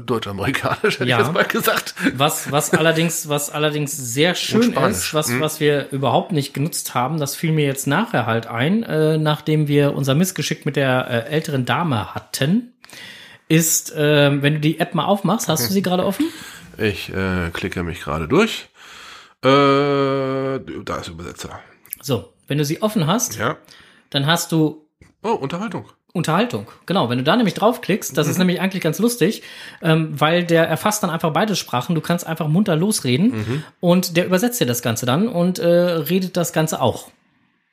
Deutsch-Amerikanisch, hätte Ja. ich jetzt mal gesagt. Was, was [laughs] allerdings, was allerdings sehr schön ist, was, Mhm. was wir überhaupt nicht genutzt haben, das fiel mir jetzt nachher halt ein, äh, nachdem wir unser Missgeschick mit der äh, älteren Dame hatten, ist, äh, wenn du die App mal aufmachst, hast du sie [laughs] gerade offen? Ich äh, klicke mich gerade durch. Äh, da ist Übersetzer. So, wenn du sie offen hast, Ja. dann hast du Oh, Unterhaltung. Unterhaltung. Genau, wenn du da nämlich draufklickst, das ist nämlich eigentlich ganz lustig, ähm, weil der erfasst dann einfach beide Sprachen. Du kannst einfach munter losreden und der übersetzt dir das Ganze dann und äh, redet das Ganze auch.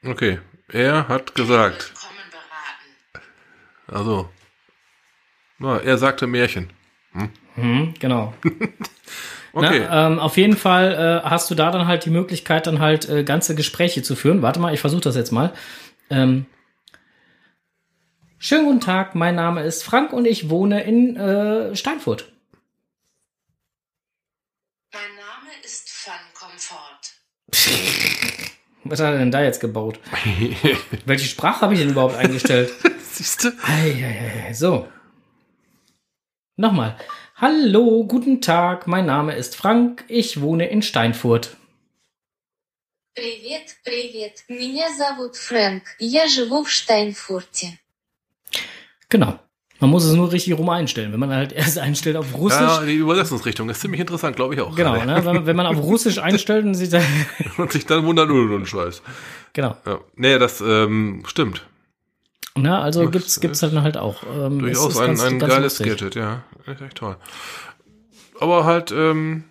Okay. Er hat gesagt. Also. Na, er sagte Märchen. Mhm, genau. [laughs] Okay. Na, ähm, auf jeden Fall äh, hast du da dann halt die Möglichkeit, dann halt äh, ganze Gespräche zu führen. Warte mal, ich versuche das jetzt mal. Ähm, Schönen guten Tag, mein Name ist Frank und ich wohne in äh, Steinfurt. Mein Name ist Fun Comfort. [laughs] Was hat er denn da jetzt gebaut? [laughs] Welche Sprache habe ich denn überhaupt eingestellt? [laughs] Siehst du? Eieiei, so. Nochmal. Hallo, guten Tag, mein Name ist Frank, ich wohne in Steinfurt. Привет, привет. Меня зовут Фрэнк. Я живу в Штайнфурте. Genau. Man muss es nur richtig rum einstellen. Wenn man halt erst einstellt auf Russisch. Ja, die Übersetzungsrichtung ist ziemlich interessant, glaube ich auch. genau, gerade. [laughs] ne? wenn, wenn man auf Russisch einstellt und sieht, [laughs] Und sich dann wundert, oh, so ein Scheiß. genau. Ja. Nee, das ähm, stimmt. Ne, also Das gibt's gibt's halt halt auch. Ähm, es Durchaus ist ein, ganz- ein ganz geiles lustig. Gadget, ja. Echt, echt toll. Aber halt, ähm,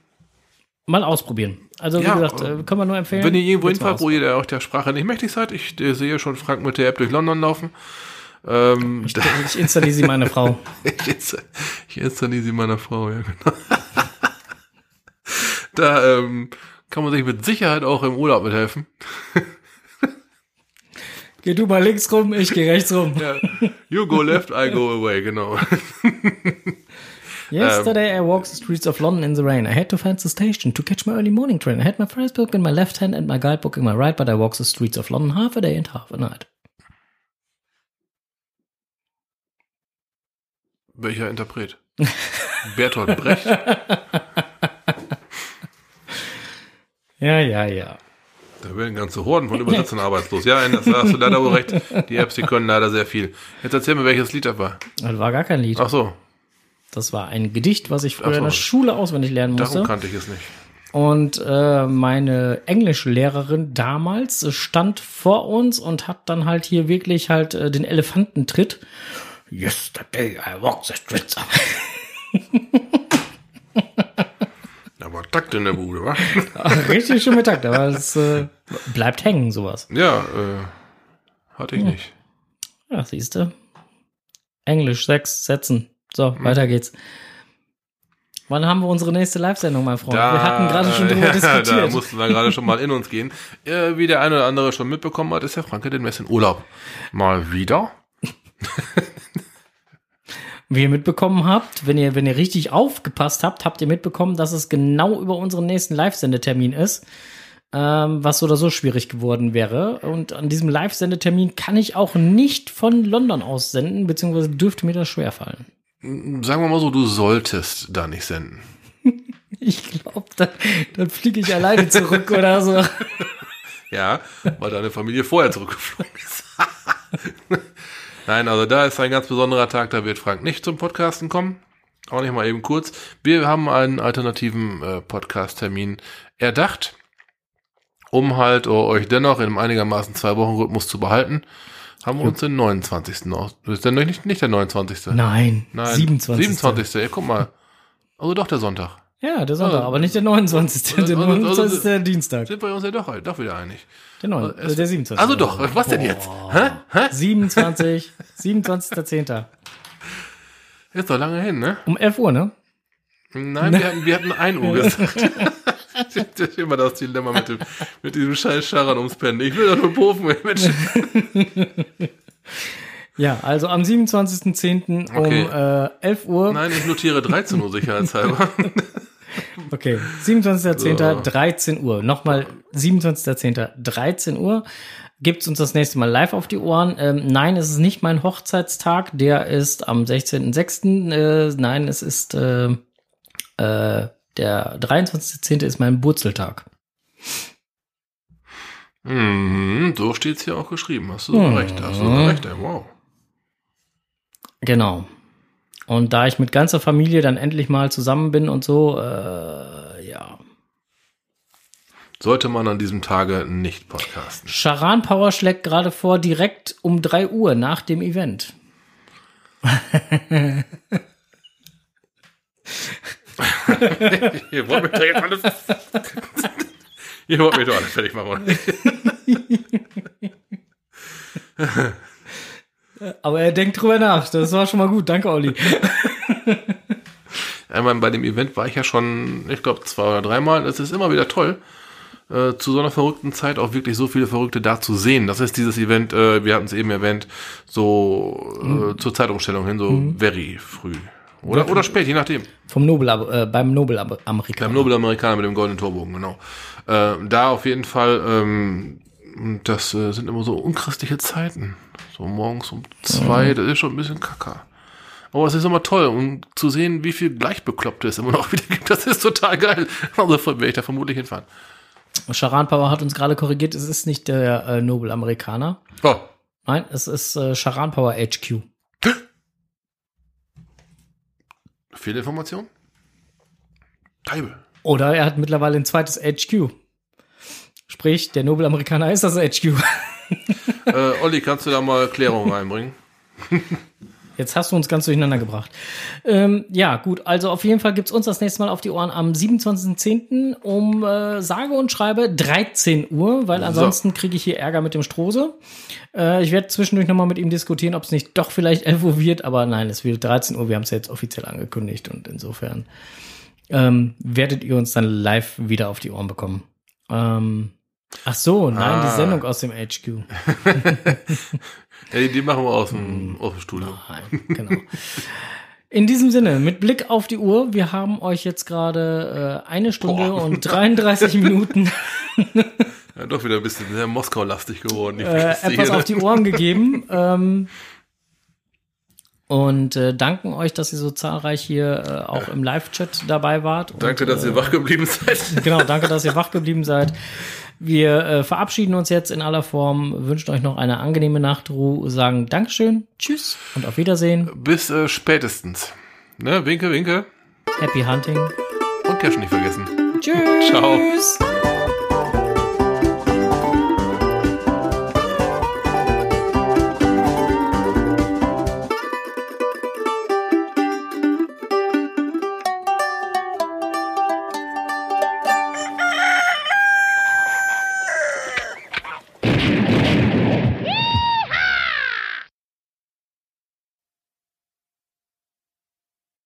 Mal ausprobieren. Also wie Ja, gesagt, äh, können wir nur empfehlen. wenn ihr irgendwo hinfahrt, wo ihr der- auch der Sprache nicht mächtig seid, ich äh, sehe schon Frank mit der App durch London laufen. Ähm, Ich, [laughs] ich installiere sie meine Frau. [laughs] ich, insta- ich installiere sie meiner Frau, ja genau. [laughs] da ähm, kann man sich mit Sicherheit auch im Urlaub mithelfen. Geh du mal links rum, ich gehe rechts rum. Ja. You go left, I go away, genau. [laughs] Yesterday I walked the streets of London in the rain. I had to find the station to catch my early morning train. I had my first book in my left hand and my guidebook in my right, but I walked the streets of London half a day and half a night. Welcher Interpret? Bertolt Brecht? [laughs] Ja, ja, ja. Da werden ganze Horden von Übersetzern arbeitslos. Ja, das hast du leider wohl recht. Die Apps, die können leider sehr viel. Jetzt erzähl mir, welches Lied das war. Das war gar kein Lied. Ach so, Das war ein Gedicht, was ich früher so. in der Schule auswendig lernen musste. darum kannte ich es nicht. Und äh, meine Englischlehrerin damals stand vor uns und hat dann halt hier wirklich halt äh, den Elefantentritt. Yesterday I walked the streets. [laughs] Da Takt in der Bude, wa? [laughs] Richtig schön mit Takt, aber es äh, bleibt hängen, sowas. Ja, äh, hatte ich nicht. Ja, siehst du. Englisch, sechs Sätzen. So, Hm. weiter geht's. Wann haben wir unsere nächste Live-Sendung, mein Freund? wir hatten gerade schon drüber [laughs] ja, diskutiert. Da mussten wir gerade schon mal in uns gehen. Äh, wie der eine oder andere schon mitbekommen hat, ist der Franke demnächst in Urlaub. Mal wieder. [laughs] Wie ihr mitbekommen habt, wenn ihr, wenn ihr richtig aufgepasst habt, habt ihr mitbekommen, dass es genau über unseren nächsten Live-Sendetermin ist, ähm, was so oder so schwierig geworden wäre. Und an diesem Live-Sendetermin kann ich auch nicht von London aus senden, beziehungsweise dürfte mir das schwerfallen. Sagen wir mal so, du solltest da nicht senden. [laughs] Ich glaube, dann, dann fliege ich alleine zurück oder so. [laughs] Ja, weil deine Familie vorher zurückgeflogen ist. [laughs] Nein, also da ist ein ganz besonderer Tag, da wird Frank nicht zum Podcasten kommen. Auch nicht mal eben kurz. Wir haben einen alternativen äh, Podcast-Termin erdacht. um halt äh, euch dennoch in einem einigermaßen zwei Wochen Rhythmus zu behalten, haben wir uns den 29. aus. Ist denn nicht, nicht der 29. Nein, Nein, 27.. 27. Ja, guck mal. Also doch der Sonntag. Ja, der Sonntag, aber nicht der 29. Der Also- also- 29. ist der Dienstag. Sind wir uns ja doch, doch wieder einig. Der, 9, Also, äh, der 27. Also doch, was denn jetzt? Hä? Hä? 27, 27.10. Ist doch lange hin, ne? Um 11 Uhr, ne? Nein, wir [laughs] hatten, wir hatten 1 Uhr gesagt. [laughs] Das ist immer das Dilemma mit, dem, mit diesem scheiß Scharren ums Pennen. Ich will doch nur Pofen, Mensch. [laughs] Ja, also am 27.10. Okay. um äh, 11 Uhr. Nein, ich notiere 13 Uhr sicherheitshalber. Okay, 27.10. So. 13 Uhr. Nochmal 27.10. 13 Uhr. Gibt's uns das nächste Mal live auf die Ohren? Ähm, nein, es ist nicht mein Hochzeitstag. Der ist am 16.06. Äh, nein, es ist äh, äh, der 23.10. ist mein Burzeltag. Mhm, so steht's hier auch geschrieben. Hast du Mhm. recht. Hast du recht, ey. wow. Genau. Und da ich mit ganzer Familie dann endlich mal zusammen bin und so, äh, ja. Sollte man an diesem Tage nicht podcasten. Charan Power schlägt gerade vor, direkt um 3 Uhr nach dem Event. [laughs] Ihr wollt mich doch jetzt alles. Ihr wollt mich doch alles fertig machen. oder? [laughs] Aber er denkt drüber nach. Das war schon mal gut. Danke, Olli. [laughs] Einmal bei dem Event war ich ja schon, ich glaube, zwei oder dreimal. Es ist immer wieder toll, äh, zu so einer verrückten Zeit auch wirklich so viele Verrückte da zu sehen. Das ist dieses Event, äh, wir hatten es eben erwähnt, so äh, zur Zeitumstellung hin, so very früh. Oder, oder spät, je nachdem. Vom Nobel, äh, beim Nobel Amerikaner. Beim Nobel-Amerikaner mit dem goldenen Torbogen, genau. Äh, da auf jeden Fall, ähm, das äh, sind immer so unchristliche Zeiten. So morgens um zwei, Mhm. das ist schon ein bisschen kacker. Aber es ist immer toll, um zu sehen, wie viel Gleichbekloppte es immer [laughs] noch wieder gibt. Das ist total geil. [laughs] Also werde ich da vermutlich hinfahren. Charan Power hat uns gerade korrigiert. Es ist nicht der äh, Nobel Amerikaner. Oh. Nein, es ist äh, Charan Power HQ. Fehlinformation? Teibel. Oder er hat mittlerweile ein zweites HQ. Sprich, der Nobel Amerikaner ist das HQ. [laughs] äh, Olli, kannst du da mal Klärung reinbringen? [laughs] Jetzt hast du uns ganz durcheinander gebracht. Ähm, ja, gut, also auf jeden Fall gibt's uns das nächste Mal auf die Ohren am 27.10. um äh, sage und schreibe 13 Uhr, weil So. ansonsten kriege ich hier Ärger mit dem Strose. Äh, ich werde zwischendurch nochmal mit ihm diskutieren, ob es nicht doch vielleicht 11 Uhr wird, aber nein, es wird 13 Uhr. Wir haben es jetzt offiziell angekündigt und insofern ähm, werdet ihr uns dann live wieder auf die Ohren bekommen. Ähm, ach so, nein, Ah. die Sendung aus dem HQ. [laughs] Ja, die, die machen wir aus dem, aus dem Studio. Nein, genau. In diesem Sinne, mit Blick auf die Uhr, wir haben euch jetzt gerade äh, eine Stunde Boah. und 33 [laughs] Minuten Ja, doch wieder ein bisschen sehr Moskau-lastig geworden. Äh, etwas auf die Ohren gegeben. [laughs] Ähm, und äh, danken euch, dass ihr so zahlreich hier äh, auch im Live-Chat dabei wart. Danke, und, dass ihr äh, wach geblieben seid. Genau, danke, dass ihr wach geblieben seid. Wir äh, verabschieden uns jetzt in aller Form, wünschen euch noch eine angenehme Nachtruhe, sagen Dankeschön, Tschüss und auf Wiedersehen. Bis äh, spätestens. Ne, winke, winke. Happy Hunting. Und Cash nicht vergessen. Tschüss. Ciao.